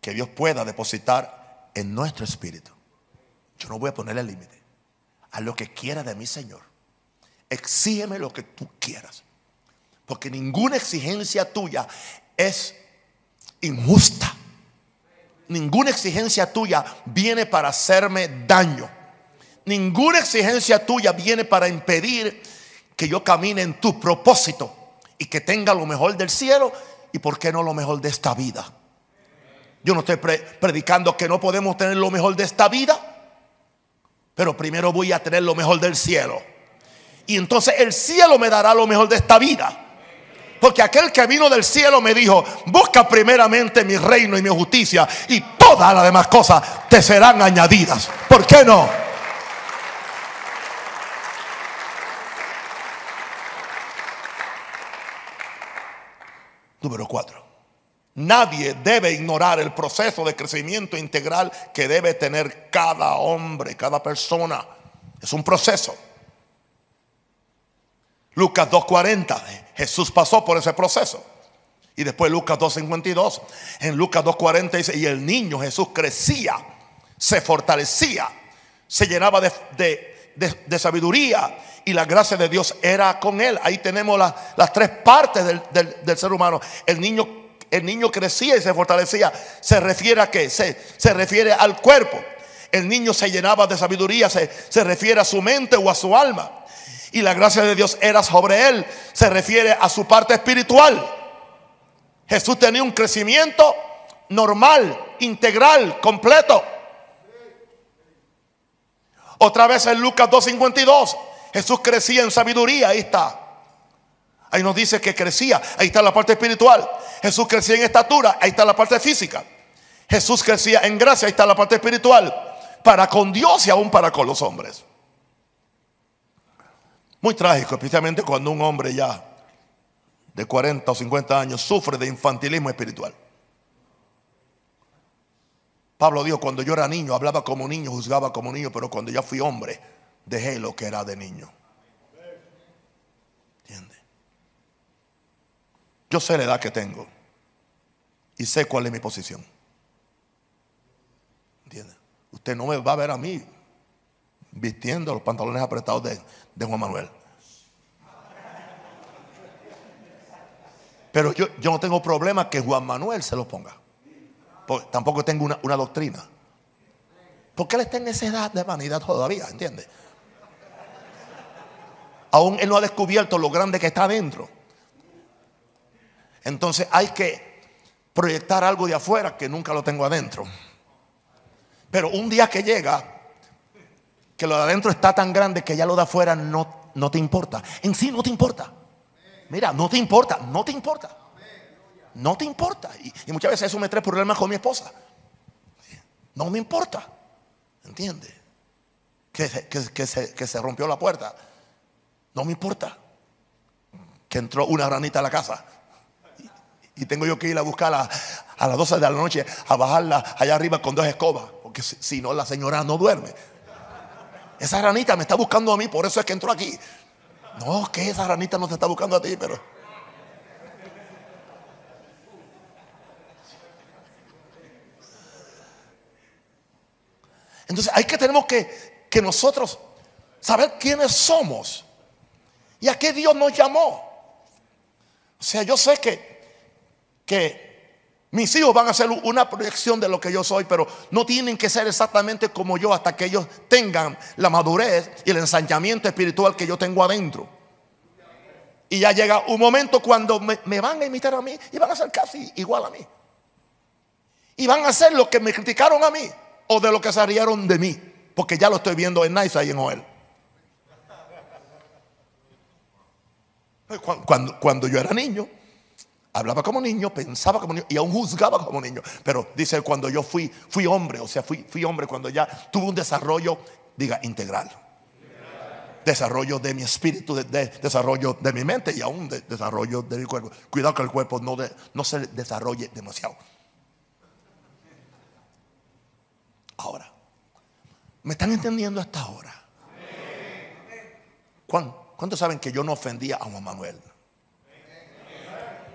Speaker 1: que Dios pueda depositar en nuestro espíritu. Yo no voy a ponerle límite a lo que quiera de mí, Señor. Exígeme lo que tú quieras. Porque ninguna exigencia tuya es injusta. Ninguna exigencia tuya viene para hacerme daño. Ninguna exigencia tuya viene para impedir que yo camine en tu propósito y que tenga lo mejor del cielo y por qué no lo mejor de esta vida. Yo no estoy predicando que no podemos tener lo mejor de esta vida, pero primero voy a tener lo mejor del cielo. Y entonces el cielo me dará lo mejor de esta vida. Porque aquel que vino del cielo me dijo, busca primeramente mi reino y mi justicia y todas las demás cosas te serán añadidas. ¿Por qué no? Número cuatro. Nadie debe ignorar el proceso de crecimiento integral que debe tener cada hombre, cada persona. Es un proceso. Lucas 2.40, Jesús pasó por ese proceso. Y después Lucas 2.52, en Lucas 2.40 dice, y el niño Jesús crecía, se fortalecía, se llenaba de sabiduría y la gracia de Dios era con él. Ahí tenemos las tres partes del, ser humano. El niño, el niño crecía y se fortalecía. ¿Se refiere a qué? Se, se refiere al cuerpo. El niño se llenaba de sabiduría, se, se refiere a su mente o a su alma. Y la gracia de Dios era sobre él. Se refiere a su parte espiritual. Jesús tenía un crecimiento normal, integral, completo. Otra vez en Lucas 2.52 Jesús crecía en sabiduría, ahí está. Ahí nos dice que crecía, ahí está la parte espiritual. Jesús crecía en estatura, ahí está la parte física. Jesús crecía en gracia, ahí está la parte espiritual. Para con Dios y aún para con los hombres. Muy trágico, especialmente cuando un hombre ya de 40 o 50 años sufre de infantilismo espiritual. Pablo dijo, cuando yo era niño, hablaba como niño, juzgaba como niño, pero cuando ya fui hombre, dejé lo que era de niño. ¿Entiende? Yo sé la edad que tengo y sé cuál es mi posición. ¿Entiende? Usted no me va a ver a mí vistiendo los pantalones apretados de, Juan Manuel. Pero yo, yo, no tengo problema que Juan Manuel se los ponga. Porque tampoco tengo una, una doctrina. Porque él está en esa edad de vanidad todavía, ¿entiende? Aún Él no ha descubierto lo grande que está adentro. Entonces hay que proyectar algo de afuera que nunca lo tengo adentro. Pero un día que llega, que lo de adentro está tan grande que ya lo de afuera no, no te importa. En sí no te importa. Mira, no te importa, no te importa. No te importa. Y, muchas veces eso me trae problemas con mi esposa. No me importa. ¿Entiendes? Que, que, se, que se rompió la puerta. No me importa que entró una ranita a la casa. Y tengo yo que ir a buscarla a las 12 de la noche, a bajarla allá arriba con dos escobas, porque si, no la señora no duerme. Esa ranita me está buscando a mí, por eso es que entró aquí. No, que esa ranita no te está buscando a ti, pero... Entonces hay que tenemos que, que nosotros saber quiénes somos y a qué Dios nos llamó. O sea, yo sé que, mis hijos van a ser una proyección de lo que yo soy, pero no tienen que ser exactamente como yo hasta que ellos tengan la madurez y el ensañamiento espiritual que yo tengo adentro. Y ya llega un momento cuando me, van a imitar a mí y van a ser casi igual a mí. Y van a hacer lo que me criticaron a mí o de lo que se rieron de mí. Porque ya lo estoy viendo en Nice y en Joel. Cuando, cuando yo era niño, hablaba como niño, pensaba como niño y aún juzgaba como niño. Pero dice cuando yo fui, fui hombre, o sea, fui, fui hombre cuando ya tuve un desarrollo, diga, integral. Desarrollo de mi espíritu, de, desarrollo de mi mente y aún de, desarrollo de mi cuerpo. Cuidado que el cuerpo no, no se desarrolle demasiado. Ahora, ¿me están entendiendo hasta ahora? ¿Cuántos saben que yo no ofendía a Juan Manuel?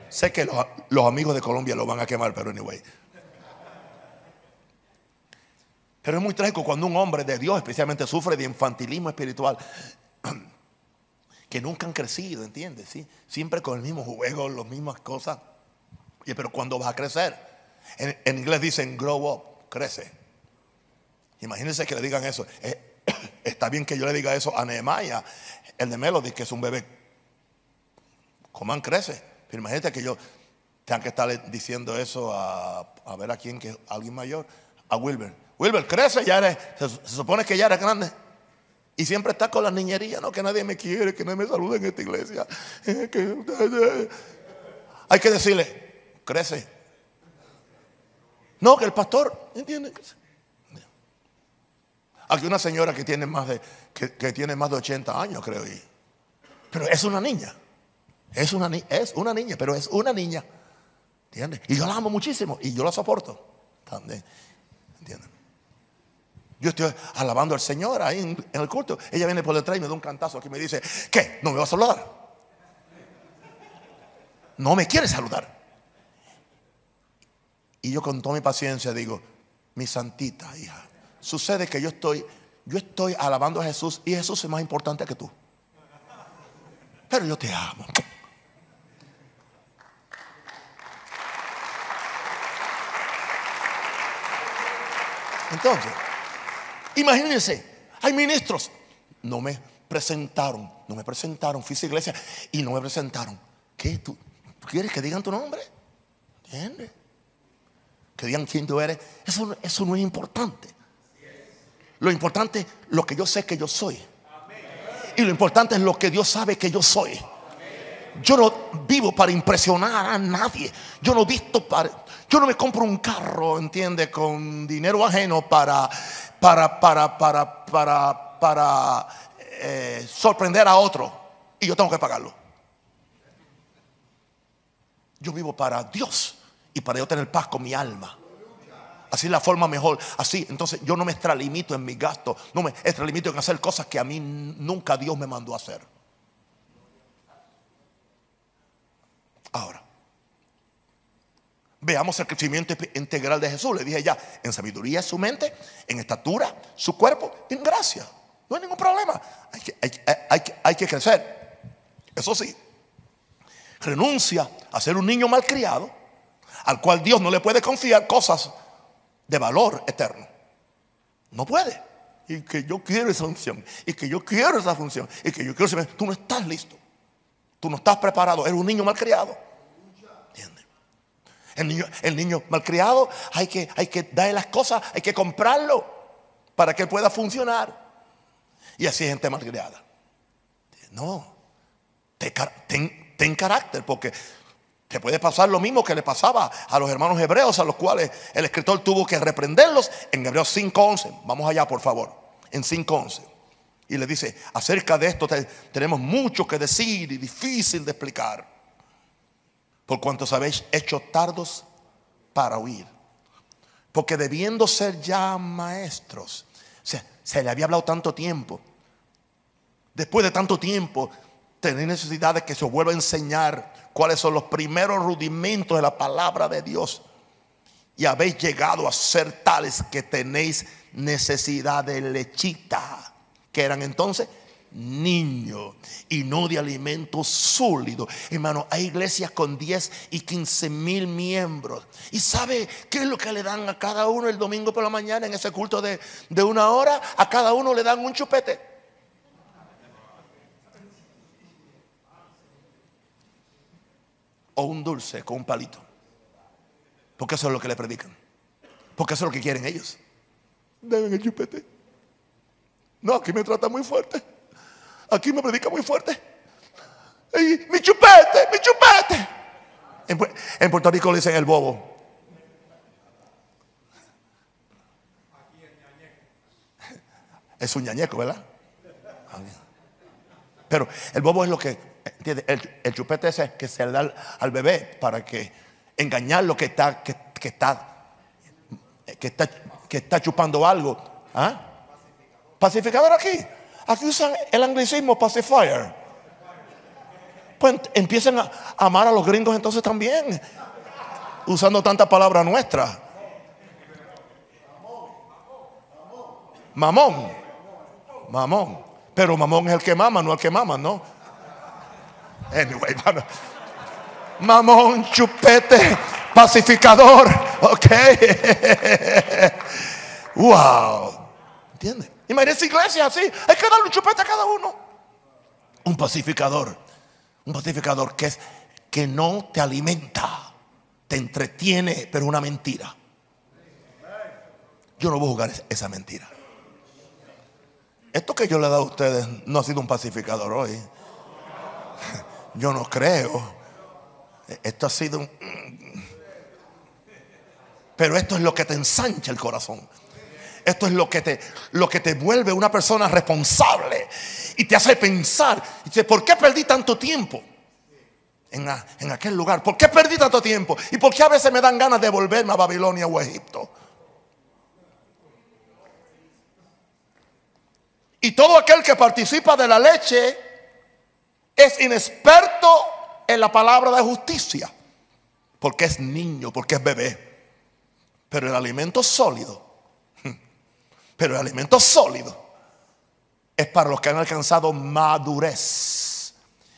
Speaker 1: Sé que los, amigos de Colombia lo van a quemar, pero anyway. Pero es muy trágico cuando un hombre de Dios especialmente sufre de infantilismo espiritual. Que nunca han crecido, ¿entiendes? ¿Sí? Siempre con el mismo juego, las mismas cosas. Pero cuando vas a crecer? En, inglés dicen grow up, crece. Imagínense que le digan eso. Eh, está bien que yo le diga eso a Nehemiah, el de Melody, que es un bebé. Coman crece. Pero imagínate que yo tenga que estarle diciendo eso a, ver a quién, que alguien mayor, a Wilber. Wilber, crece, ya eres, se, supone que ya eres grande. Y siempre está con la niñería, no que nadie me quiere, que nadie me salude en esta iglesia. Hay que decirle, crece. No, que el pastor, ¿entiende? Aquí una señora que tiene más de, que, tiene más de 80 años, creo. Y, pero es una niña. Es una, es una niña, pero es una niña. ¿Entiendes? Y yo la amo muchísimo y yo la soporto. También. ¿Entiendes? Yo estoy alabando al Señor ahí en, el culto. Ella viene por detrás y me da un cantazo aquí y me dice, ¿qué? ¿No me va a saludar? No me quiere saludar. Y yo con toda mi paciencia digo, mi santita hija, Sucede que yo estoy, yo estoy alabando a Jesús y Jesús es más importante que tú. Pero yo te amo. Entonces, imagínense, hay ministros, no me presentaron, no me presentaron, fui a iglesia y no me presentaron. ¿Qué? ¿Tú, quieres que digan tu nombre? ¿Entiendes? Que digan quién tú eres. Eso, eso no es importante. Lo importante es lo que yo sé que yo soy. Y lo importante es lo que Dios sabe que yo soy. Yo no vivo para impresionar a nadie. Yo no visto para. Yo no me compro un carro, entiende, con dinero ajeno para para para para para para eh, sorprender a otro y yo tengo que pagarlo. Yo vivo para Dios y para yo tener paz con mi alma. Así es la forma mejor. Así, entonces yo no me extralimito en mis gastos. No me extralimito en hacer cosas que a mí nunca Dios me mandó a hacer. Ahora, veamos el crecimiento integral de Jesús. Le dije ya, en sabiduría su mente, en estatura su cuerpo, en gracia. No hay ningún problema. Hay que, crecer. Eso sí, renuncia a ser un niño malcriado, al cual Dios no le puede confiar cosas de valor eterno. No puede. Y que yo quiero esa función. Y que yo quiero esa función. Y que yo quiero esa Tú no estás listo. Tú no estás preparado. Eres un niño malcriado. El niño, el niño malcriado hay que, hay que darle las cosas, hay que comprarlo para que pueda funcionar. Y así hay gente malcriada. No. Ten, ten carácter porque te puede pasar lo mismo que le pasaba a los hermanos hebreos, a los cuales el escritor tuvo que reprenderlos en Hebreos 5.11. Vamos allá, por favor, en 5.11. Y le dice, acerca de esto tenemos mucho que decir y difícil de explicar. Por cuanto habéis hecho tardos para huir. Porque debiendo ser ya maestros, se le había hablado tanto tiempo. Después de tanto tiempo, tenéis necesidad de que se vuelva a enseñar cuáles son los primeros rudimentos de la palabra de Dios. Y habéis llegado a ser tales que tenéis necesidad de lechita, que eran entonces niño y no de alimento sólido. Hermano, hay iglesias con 10 y 15 mil miembros. ¿Y sabe qué es lo que le dan a cada uno el domingo por la mañana en ese culto de, de una hora? A cada uno le dan un chupete. O un dulce con un palito. Porque eso es lo que le predican. Porque eso es lo que quieren ellos. Deben el chupete. No, aquí me trata muy fuerte. Aquí me predica muy fuerte. mi chupete, mi chupete. En, Puerto Rico le dicen el bobo. Es un ñañeco, ¿verdad? Pero el bobo es lo que, El, chupete ese que se le da al, bebé para que engañar lo que está, que, está, que está, que está chupando algo. ¿Ah? Pacificador aquí. Aquí usan el anglicismo pacifier. Pues empiecen a amar a los gringos entonces también. Usando tanta palabra nuestra. Mamón. Mamón. Pero mamón es el que mama, no el que mama, ¿no? Anyway, Mamón, chupete, pacificador. Ok. wow. ¿Entiendes? Imagínense iglesia así. Hay que darle un chupete a cada uno. Un pacificador. Un pacificador que es que no te alimenta, te entretiene, pero una mentira. Yo no voy a jugar esa mentira. Esto que yo le he dado a ustedes no ha sido un pacificador hoy. Yo no creo. Esto ha sido un... Pero esto es lo que te ensancha el corazón. Esto es lo que te, lo que te vuelve una persona responsable y te hace pensar. Y dice, ¿por qué perdí tanto tiempo? En, en, aquel lugar. ¿Por qué perdí tanto tiempo? ¿Y por qué a veces me dan ganas de volverme a Babilonia o Egipto? Y todo aquel que participa de la leche es inexperto en la palabra de justicia. Porque es niño, porque es bebé. Pero el alimento sólido pero el alimento sólido es para los que han alcanzado madurez.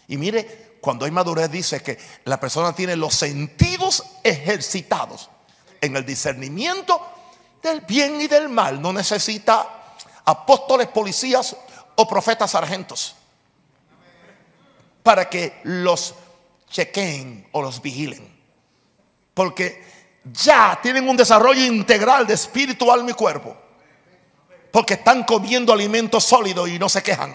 Speaker 1: Y mire, cuando hay madurez dice que la persona tiene los sentidos ejercitados en el discernimiento del bien y del mal. No necesita apóstoles, policías o profetas sargentos para que los chequeen o los vigilen. Porque ya tienen un desarrollo integral de espíritu, alma y cuerpo. Porque están comiendo alimento sólido y no se quejan.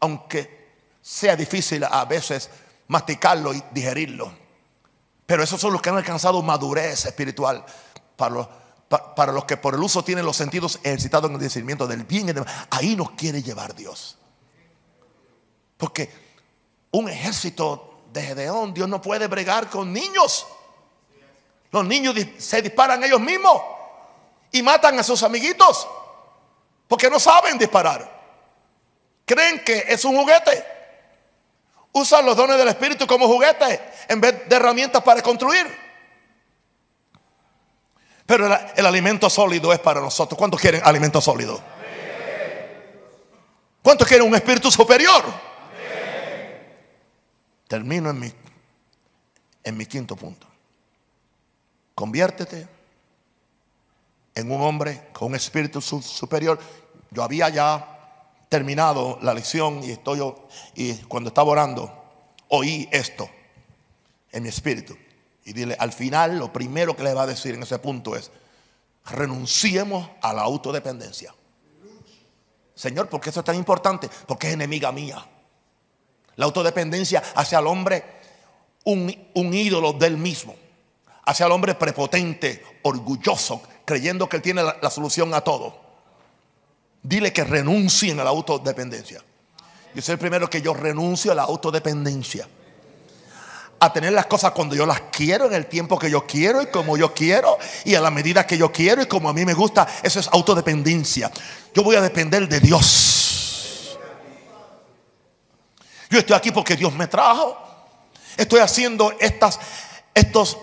Speaker 1: Aunque sea difícil a veces masticarlo y digerirlo. Pero esos son los que han alcanzado madurez espiritual. Para los, para los que por el uso tienen los sentidos ejercitados en el discernimiento del bien y del mal. Ahí nos quiere llevar Dios. Porque un ejército de Gedeón, Dios no puede bregar con niños. Los niños se disparan ellos mismos y matan a sus amiguitos porque no saben disparar. Creen que es un juguete. Usan los dones del Espíritu como juguete en vez de herramientas para construir. Pero el, alimento sólido es para nosotros. ¿Cuántos quieren alimento sólido? ¿Cuántos quieren un espíritu superior? Termino en mi, en mi quinto punto. Conviértete en un hombre con un espíritu superior. Yo había ya terminado la lección y estoy y cuando estaba orando oí esto en mi espíritu y dile al final lo primero que le va a decir en ese punto es renunciemos a la autodependencia. Señor, ¿por qué eso es tan importante? Porque es enemiga mía. La autodependencia hace al hombre un, un ídolo del mismo hacia el hombre prepotente, orgulloso, creyendo que él tiene la, solución a todo. Dile que renuncien a la autodependencia. Yo soy el primero que yo renuncio a la autodependencia. a tener las cosas cuando yo las quiero, en el tiempo que yo quiero y como yo quiero y a la medida que yo quiero y como a mí me gusta. Eso es autodependencia. Yo voy a depender de Dios. Yo estoy aquí porque Dios me trajo. Estoy haciendo estas, estos,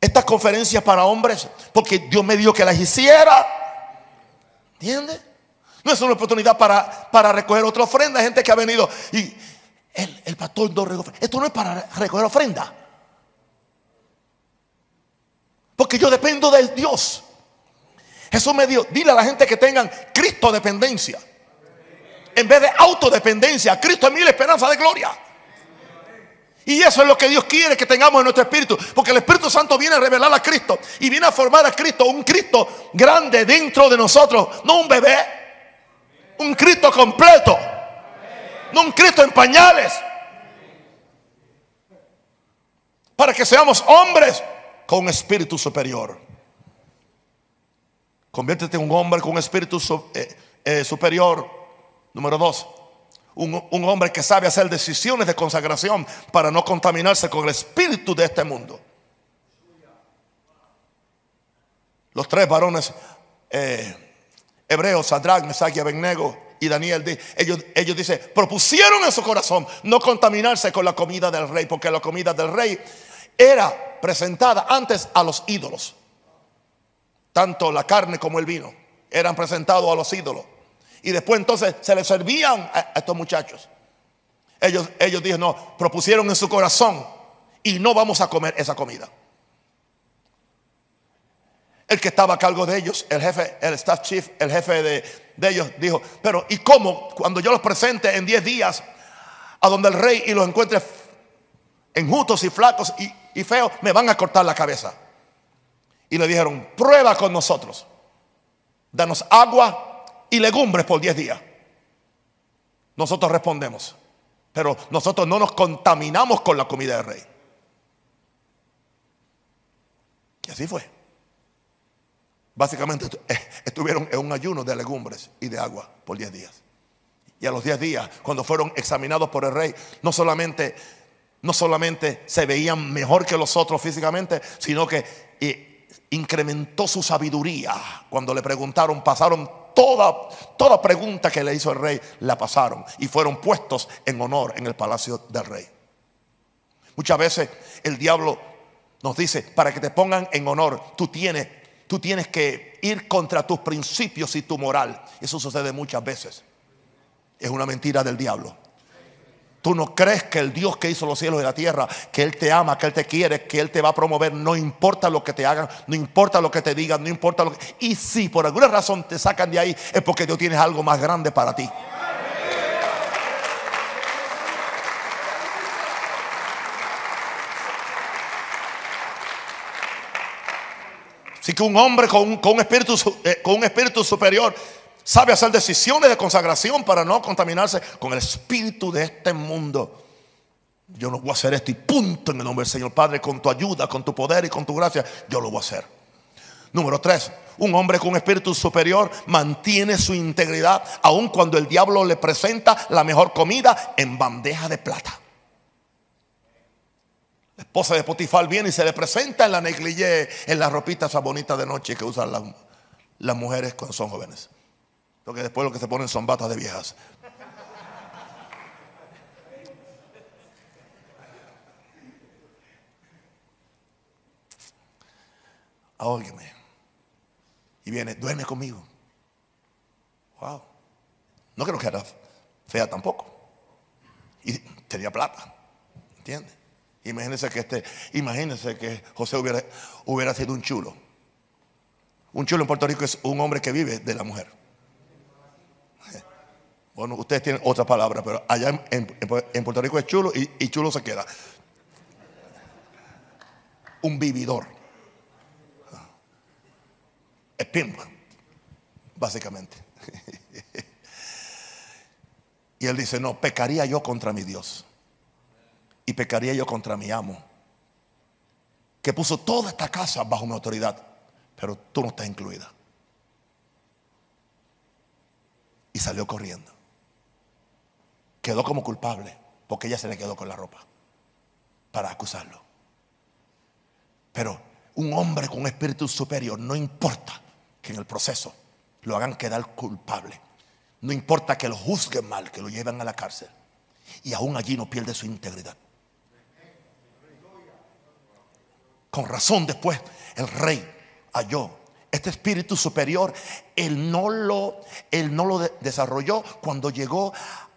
Speaker 1: estas conferencias para hombres porque Dios me dijo que las hiciera. ¿Entiendes? No es una oportunidad para, para recoger otra ofrenda. Gente que ha venido y el, pastor no recoge. Esto no es para recoger ofrenda. Porque yo dependo de Dios. Jesús me dijo, dile a la gente que tengan Cristo dependencia. En vez de autodependencia, Cristo es mi esperanza de gloria. Y eso es lo que Dios quiere que tengamos en nuestro espíritu. Porque el Espíritu Santo viene a revelar a Cristo. Y viene a formar a Cristo, un Cristo grande dentro de nosotros. No un bebé. Un Cristo completo no un Cristo en pañales. Para que seamos hombres con espíritu superior. Conviértete en un hombre con espíritu eh, eh, superior. Número dos, un, un, hombre que sabe hacer decisiones de consagración para no contaminarse con el espíritu de este mundo. Los tres varones eh, hebreos, Sadrach, Mesach y Abednego, y Daniel, ellos, ellos dicen, propusieron en su corazón no contaminarse con la comida del rey, porque la comida del rey era presentada antes a los ídolos. Tanto la carne como el vino eran presentados a los ídolos. Y después entonces se les servían a estos muchachos. Ellos, ellos dijeron, no, propusieron en su corazón y no vamos a comer esa comida. El que estaba a cargo de ellos, el jefe, el staff chief, el jefe de, ellos, dijo, pero ¿y cómo cuando yo los presente en 10 días a donde el rey y los encuentre enjutos y flacos y feos, me van a cortar la cabeza? Y le dijeron, prueba con nosotros, danos agua y legumbres por 10 días. Nosotros respondemos, pero nosotros no nos contaminamos con la comida del rey. Y así fue. Básicamente eh, estuvieron en un ayuno de legumbres y de agua por 10 días. Y a los 10 días, cuando fueron examinados por el rey, no solamente, no solamente se veían mejor que los otros físicamente, sino que eh, incrementó su sabiduría. Cuando le preguntaron, pasaron toda, toda pregunta que le hizo el rey, la pasaron y fueron puestos en honor en el palacio del rey. Muchas veces el diablo nos dice, para que te pongan en honor, tú tienes tú tienes que ir contra tus principios y tu moral. Eso sucede muchas veces. Es una mentira del diablo. Tú no crees que el Dios que hizo los cielos y la tierra, que Él te ama, que Él te quiere, que Él te va a promover, no importa lo que te hagan, no importa lo que te digan, no importa lo que... Y si por alguna razón te sacan de ahí, es porque Dios tiene algo más grande para ti. Así que un hombre con, un espíritu, eh, con un espíritu superior sabe hacer decisiones de consagración para no contaminarse con el espíritu de este mundo. Yo no voy a hacer esto y punto en el nombre del Señor Padre, con tu ayuda, con tu poder y con tu gracia, yo lo voy a hacer. Número tres, un hombre con un espíritu superior mantiene su integridad aun cuando el diablo le presenta la mejor comida en bandeja de plata. La esposa de Potifar viene y se le presenta en la negligé, en la ropita esa bonita de noche que usan las, las mujeres cuando son jóvenes. Porque después lo que se ponen son batas de viejas. Óigame. Y viene, duerme conmigo. Wow. No creo que era fea tampoco. Y tenía plata. ¿Entiendes? Imagínense que este, imagínense que José hubiera, hubiera sido un chulo. Un chulo en Puerto Rico es un hombre que vive de la mujer. Bueno, ustedes tienen otra palabra, pero allá en, Puerto Rico es chulo y, chulo se queda. Un vividor. Es pimp, básicamente. Y él dice, no, pecaría yo contra mi Dios y pecaría yo contra mi amo, que puso toda esta casa bajo mi autoridad, pero tú no estás incluida. Y salió corriendo. Quedó como culpable, porque ella se le quedó con la ropa. para acusarlo. Pero un hombre con un espíritu superior, no importa que en el proceso lo hagan quedar culpable. No importa que lo juzguen mal, que lo lleven a la cárcel. Y aún allí no pierde su integridad. Con razón después el rey halló este espíritu superior. Él no lo, él no lo desarrolló cuando llegó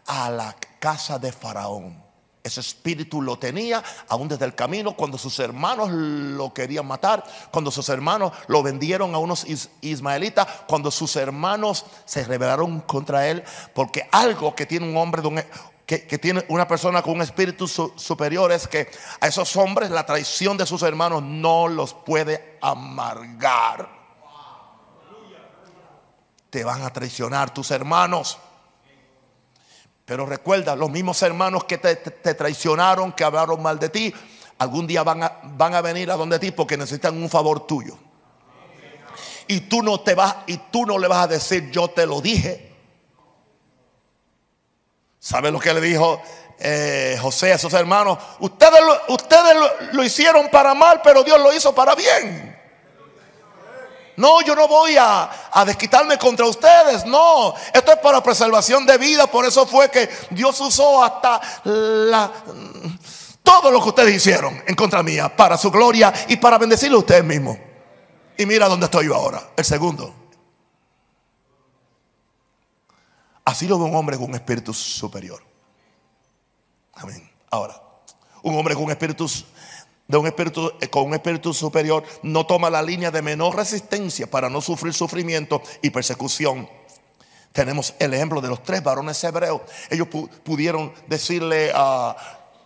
Speaker 1: a la casa de Faraón. Ese espíritu lo tenía aún desde el camino cuando sus hermanos lo querían matar, cuando sus hermanos lo vendieron a unos ismaelitas, cuando sus hermanos se rebelaron contra él, porque algo que tiene un hombre, que, tiene una persona con un espíritu superior es que a esos hombres la traición de sus hermanos no los puede amargar. Te van a traicionar tus hermanos. Pero recuerda, los mismos hermanos que te, traicionaron, que hablaron mal de ti, algún día van a, van a venir a donde ti porque necesitan un favor tuyo. Y tú no te vas, y tú no le vas a decir, yo te lo dije. ¿Sabe lo que le dijo eh, José a sus hermanos? Ustedes, ustedes lo hicieron para mal, pero Dios lo hizo para bien. No, yo no voy a, desquitarme contra ustedes. No, esto es para preservación de vida. Por eso fue que Dios usó hasta la, todo lo que ustedes hicieron en contra mía para su gloria y para bendecirle a ustedes mismos. Y mira dónde estoy yo ahora. El segundo. Así lo ve un hombre con un espíritu superior. Amén. Ahora, un hombre con un espíritu de un espíritu, eh, con un espíritu superior no toma la línea de menor resistencia para no sufrir sufrimiento y persecución. Tenemos el ejemplo de los tres varones hebreos. Ellos pudieron decirle a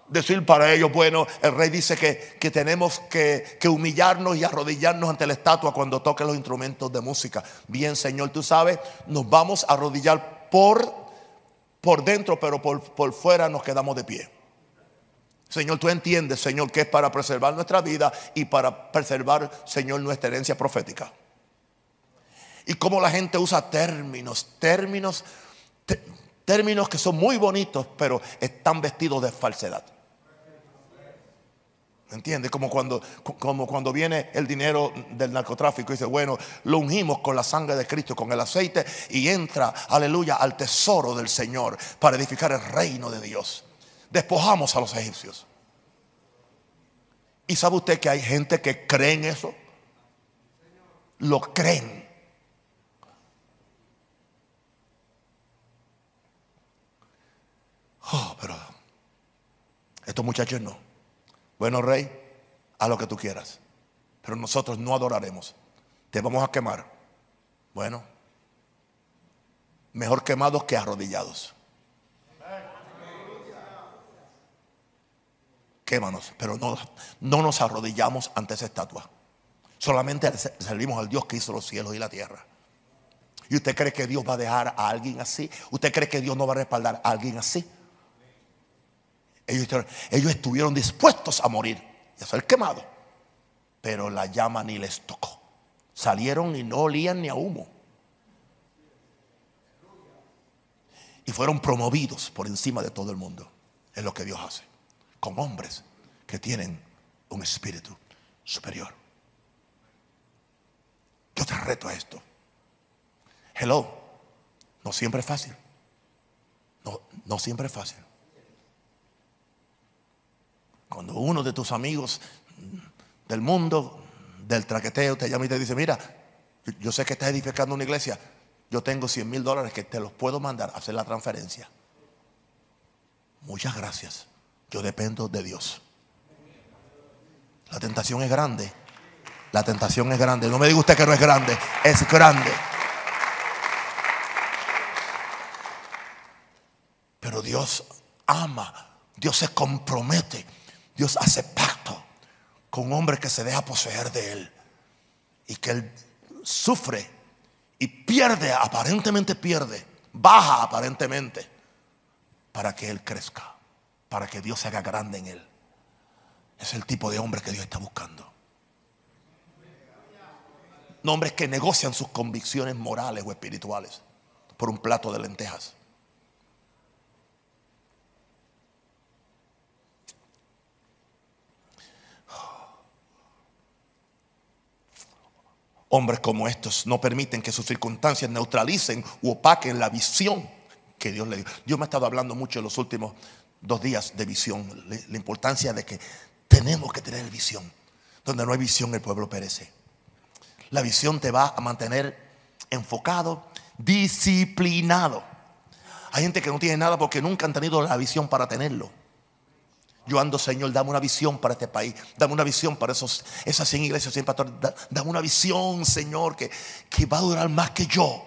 Speaker 1: decir para ellos, bueno, el rey dice que, que tenemos que, que, humillarnos y arrodillarnos ante la estatua cuando toque los instrumentos de música. Bien, Señor, tú sabes, nos vamos a arrodillar por, por dentro, pero por, por fuera nos quedamos de pie. Señor, tú entiendes, Señor, que es para preservar nuestra vida y para preservar, Señor, nuestra herencia profética. Y cómo la gente usa términos, términos, términos que son muy bonitos, pero están vestidos de falsedad. ¿Me entiendes? Como cuando, como cuando viene el dinero del narcotráfico y dice, bueno, lo ungimos con la sangre de Cristo, con el aceite, y entra, aleluya, al tesoro del Señor para edificar el reino de Dios despojamos a los egipcios. ¿Y sabe usted que hay gente que cree en eso? Lo creen. Oh, pero estos muchachos no. Bueno, rey, haz lo que tú quieras. Pero nosotros no adoraremos. Te vamos a quemar. Bueno, mejor quemados que arrodillados. Quémanos, pero no, no nos arrodillamos ante esa estatua. Solamente servimos al Dios que hizo los cielos y la tierra. ¿Y usted cree que Dios va a dejar a alguien así? ¿Usted cree que Dios no va a respaldar a alguien así? Ellos, ellos estuvieron dispuestos a morir y a ser quemados. Pero la llama ni les tocó. Salieron y no olían ni a humo. Y fueron promovidos por encima de todo el mundo. Es lo que Dios hace con hombres que tienen un espíritu superior. Yo te reto a esto. Hello, no siempre es fácil. No, no siempre es fácil. Cuando uno de tus amigos del mundo, del traqueteo, te llama y te dice, mira, yo sé que estás edificando una iglesia, yo tengo 100 mil dólares que te los puedo mandar a hacer la transferencia. Muchas gracias. Yo dependo de Dios. La tentación es grande. La tentación es grande. No me diga usted que no es grande. Es grande. Pero Dios ama. Dios se compromete. Dios hace pacto con un hombre que se deja poseer de él. Y que él sufre y pierde, aparentemente pierde, baja aparentemente, para que él crezca para que Dios se haga grande en él. Es el tipo de hombre que Dios está buscando. No hombres que negocian sus convicciones morales o espirituales por un plato de lentejas. Hombres como estos no permiten que sus circunstancias neutralicen u opaquen la visión que Dios le dio. Dios me ha estado hablando mucho en los últimos dos días de visión. La importancia de que tenemos que tener visión. Donde no hay visión el pueblo perece. La visión te va a mantener enfocado, disciplinado. Hay gente que no tiene nada porque nunca han tenido la visión para tenerlo. Yo ando, Señor, dame una visión para este país. Dame una visión para esos, esas 100 iglesias, 100 pastores. Dame una visión, Señor, que, que va a durar más que yo.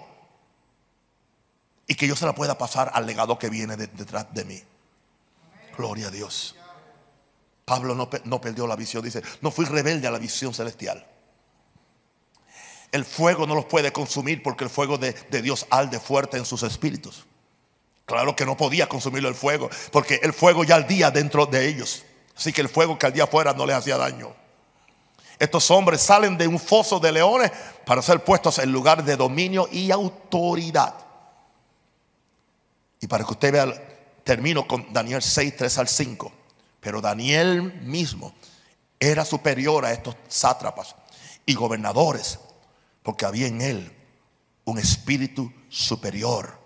Speaker 1: Y que yo se la pueda pasar al legado que viene detrás de mí. Gloria a Dios. Pablo no, no perdió la visión. Dice, no fui rebelde a la visión celestial. El fuego no los puede consumir porque el fuego de, de Dios alde fuerte en sus espíritus. Claro que no podía consumirlo el fuego, porque el fuego ya ardía dentro de ellos. Así que el fuego que ardía afuera no les hacía daño. Estos hombres salen de un foso de leones para ser puestos en lugar de dominio y autoridad. Y para que usted vea, termino con Daniel 6, 3 al 5. Pero Daniel mismo era superior a estos sátrapas y gobernadores, porque había en él un espíritu superior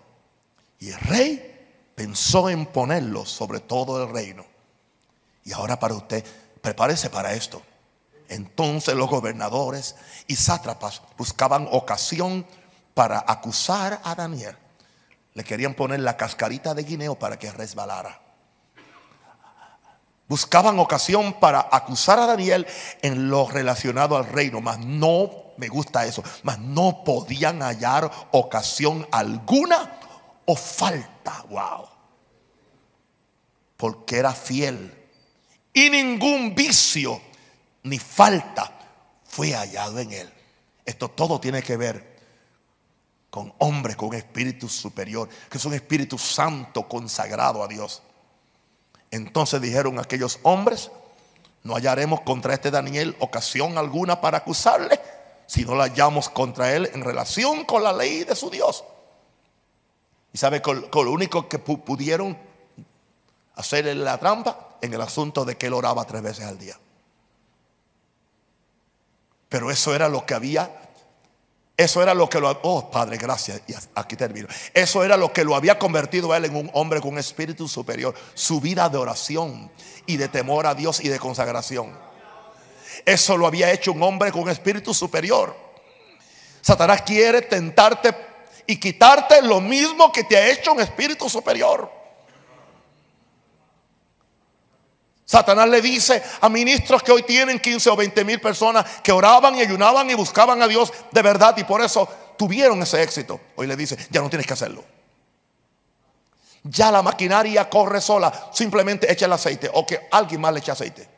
Speaker 1: y el rey pensó en ponerlo sobre todo el reino. Y ahora para usted, prepárese para esto. Entonces los gobernadores y sátrapas buscaban ocasión para acusar a Daniel. Le querían poner la cascarita de guineo para que resbalara. Buscaban ocasión para acusar a Daniel en lo relacionado al reino, mas no me gusta eso, mas no podían hallar ocasión alguna o falta. Wow. Porque era fiel. Y ningún vicio ni falta fue hallado en él. Esto todo tiene que ver con hombres con un espíritu superior, que es un espíritu santo consagrado a Dios. Entonces dijeron aquellos hombres, no hallaremos contra este Daniel ocasión alguna para acusarle, si no la hallamos contra él en relación con la ley de su Dios. ¿Y sabe con, lo único que pudieron hacerle la trampa? En el asunto de que él oraba tres veces al día. Pero eso era lo que había. Eso era lo que lo. Oh, Padre, gracias. Aquí termino. Eso era lo que lo había convertido a él en un hombre con un espíritu superior. Su vida de oración y de temor a Dios y de consagración. Eso lo había hecho un hombre con un espíritu superior. Satanás quiere tentarte y quitarte lo mismo que te ha hecho un espíritu superior. Satanás le dice a ministros que hoy tienen 15 o 20 mil personas que oraban y ayunaban y buscaban a Dios de verdad y por eso tuvieron ese éxito. Hoy le dice, ya no tienes que hacerlo. Ya la maquinaria corre sola, simplemente echa el aceite o que alguien más le eche aceite.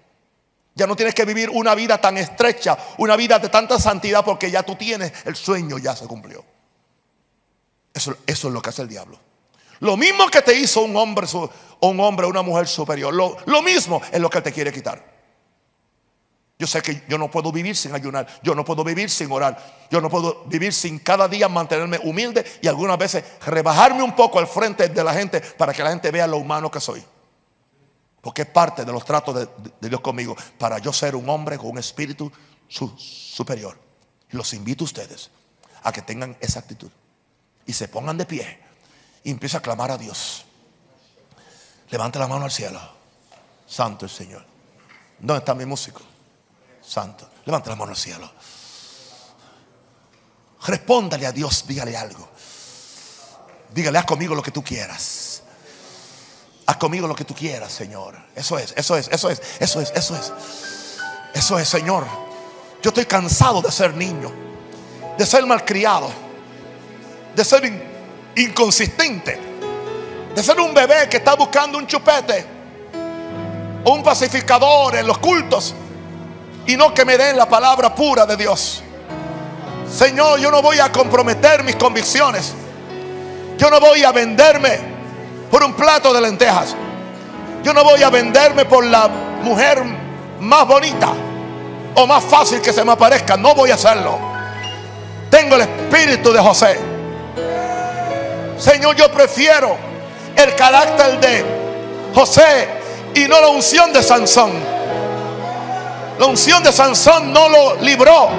Speaker 1: Ya no tienes que vivir una vida tan estrecha, una vida de tanta santidad porque ya tú tienes el sueño, ya se cumplió. Eso, es lo que hace el diablo. Lo mismo que te hizo un hombre, un hombre, una mujer superior. Lo, lo mismo es lo que te quiere quitar. Yo sé que yo no puedo vivir sin ayunar, yo no puedo vivir sin orar, yo no puedo vivir sin cada día mantenerme humilde y algunas veces rebajarme un poco al frente de la gente para que la gente vea lo humano que soy. Porque es parte de los tratos de, Dios conmigo para yo ser un hombre con un espíritu superior. Los invito a ustedes a que tengan esa actitud y se pongan de pie y empieza a clamar a Dios. Levante la mano al cielo. Santo el Señor. ¿Dónde está mi músico? Santo. Levante la mano al cielo. Respóndale a Dios, dígale algo. Dígale, haz conmigo lo que tú quieras. Haz conmigo lo que tú quieras, Señor. Eso es, eso es, eso es, eso es, eso es. Eso es, Señor. Yo estoy cansado de ser niño, de ser malcriado de ser inconsistente, de ser un bebé que está buscando un chupete, un pacificador en los cultos y no que me den la palabra pura de Dios. Señor, yo no voy a comprometer mis convicciones. Yo no voy a venderme por un plato de lentejas. Yo no voy a venderme por la mujer más bonita o más fácil que se me aparezca. No voy a hacerlo. Tengo el espíritu de José. Señor, yo prefiero el carácter de José y no la unción de Sansón. La unción de Sansón no lo libró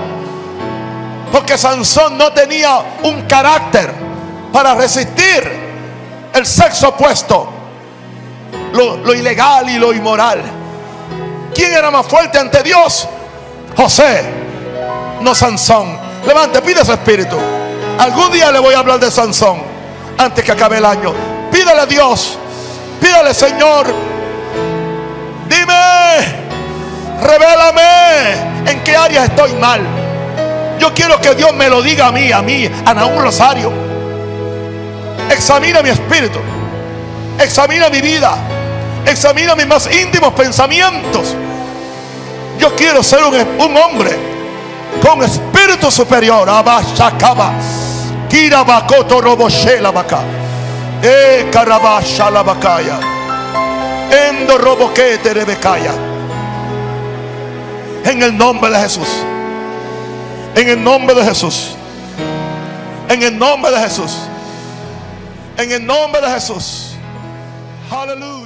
Speaker 1: Porque Sansón no tenía un carácter para resistir el sexo opuesto, lo, ilegal y lo inmoral. ¿Quién era más fuerte ante Dios? José, no Sansón. Levante, pide su espíritu. Algún día le voy a hablar de Sansón antes que acabe el año. Pídale a Dios, pídale Señor, dime, revélame en qué áreas estoy mal. Yo quiero que Dios me lo diga a mí, a mí, a Naúm Rosario. Examina mi espíritu, examina mi vida, examina mis más íntimos pensamientos. Yo quiero ser un, un hombre con espíritu superior. Abashakaba. Kirabakoto roboshela baka. E la bakaya. Endo roboquete rebecaya. En el nombre de Jesús. En el nombre de Jesús. En el nombre de Jesús. En el nombre de Jesús. Aleluya.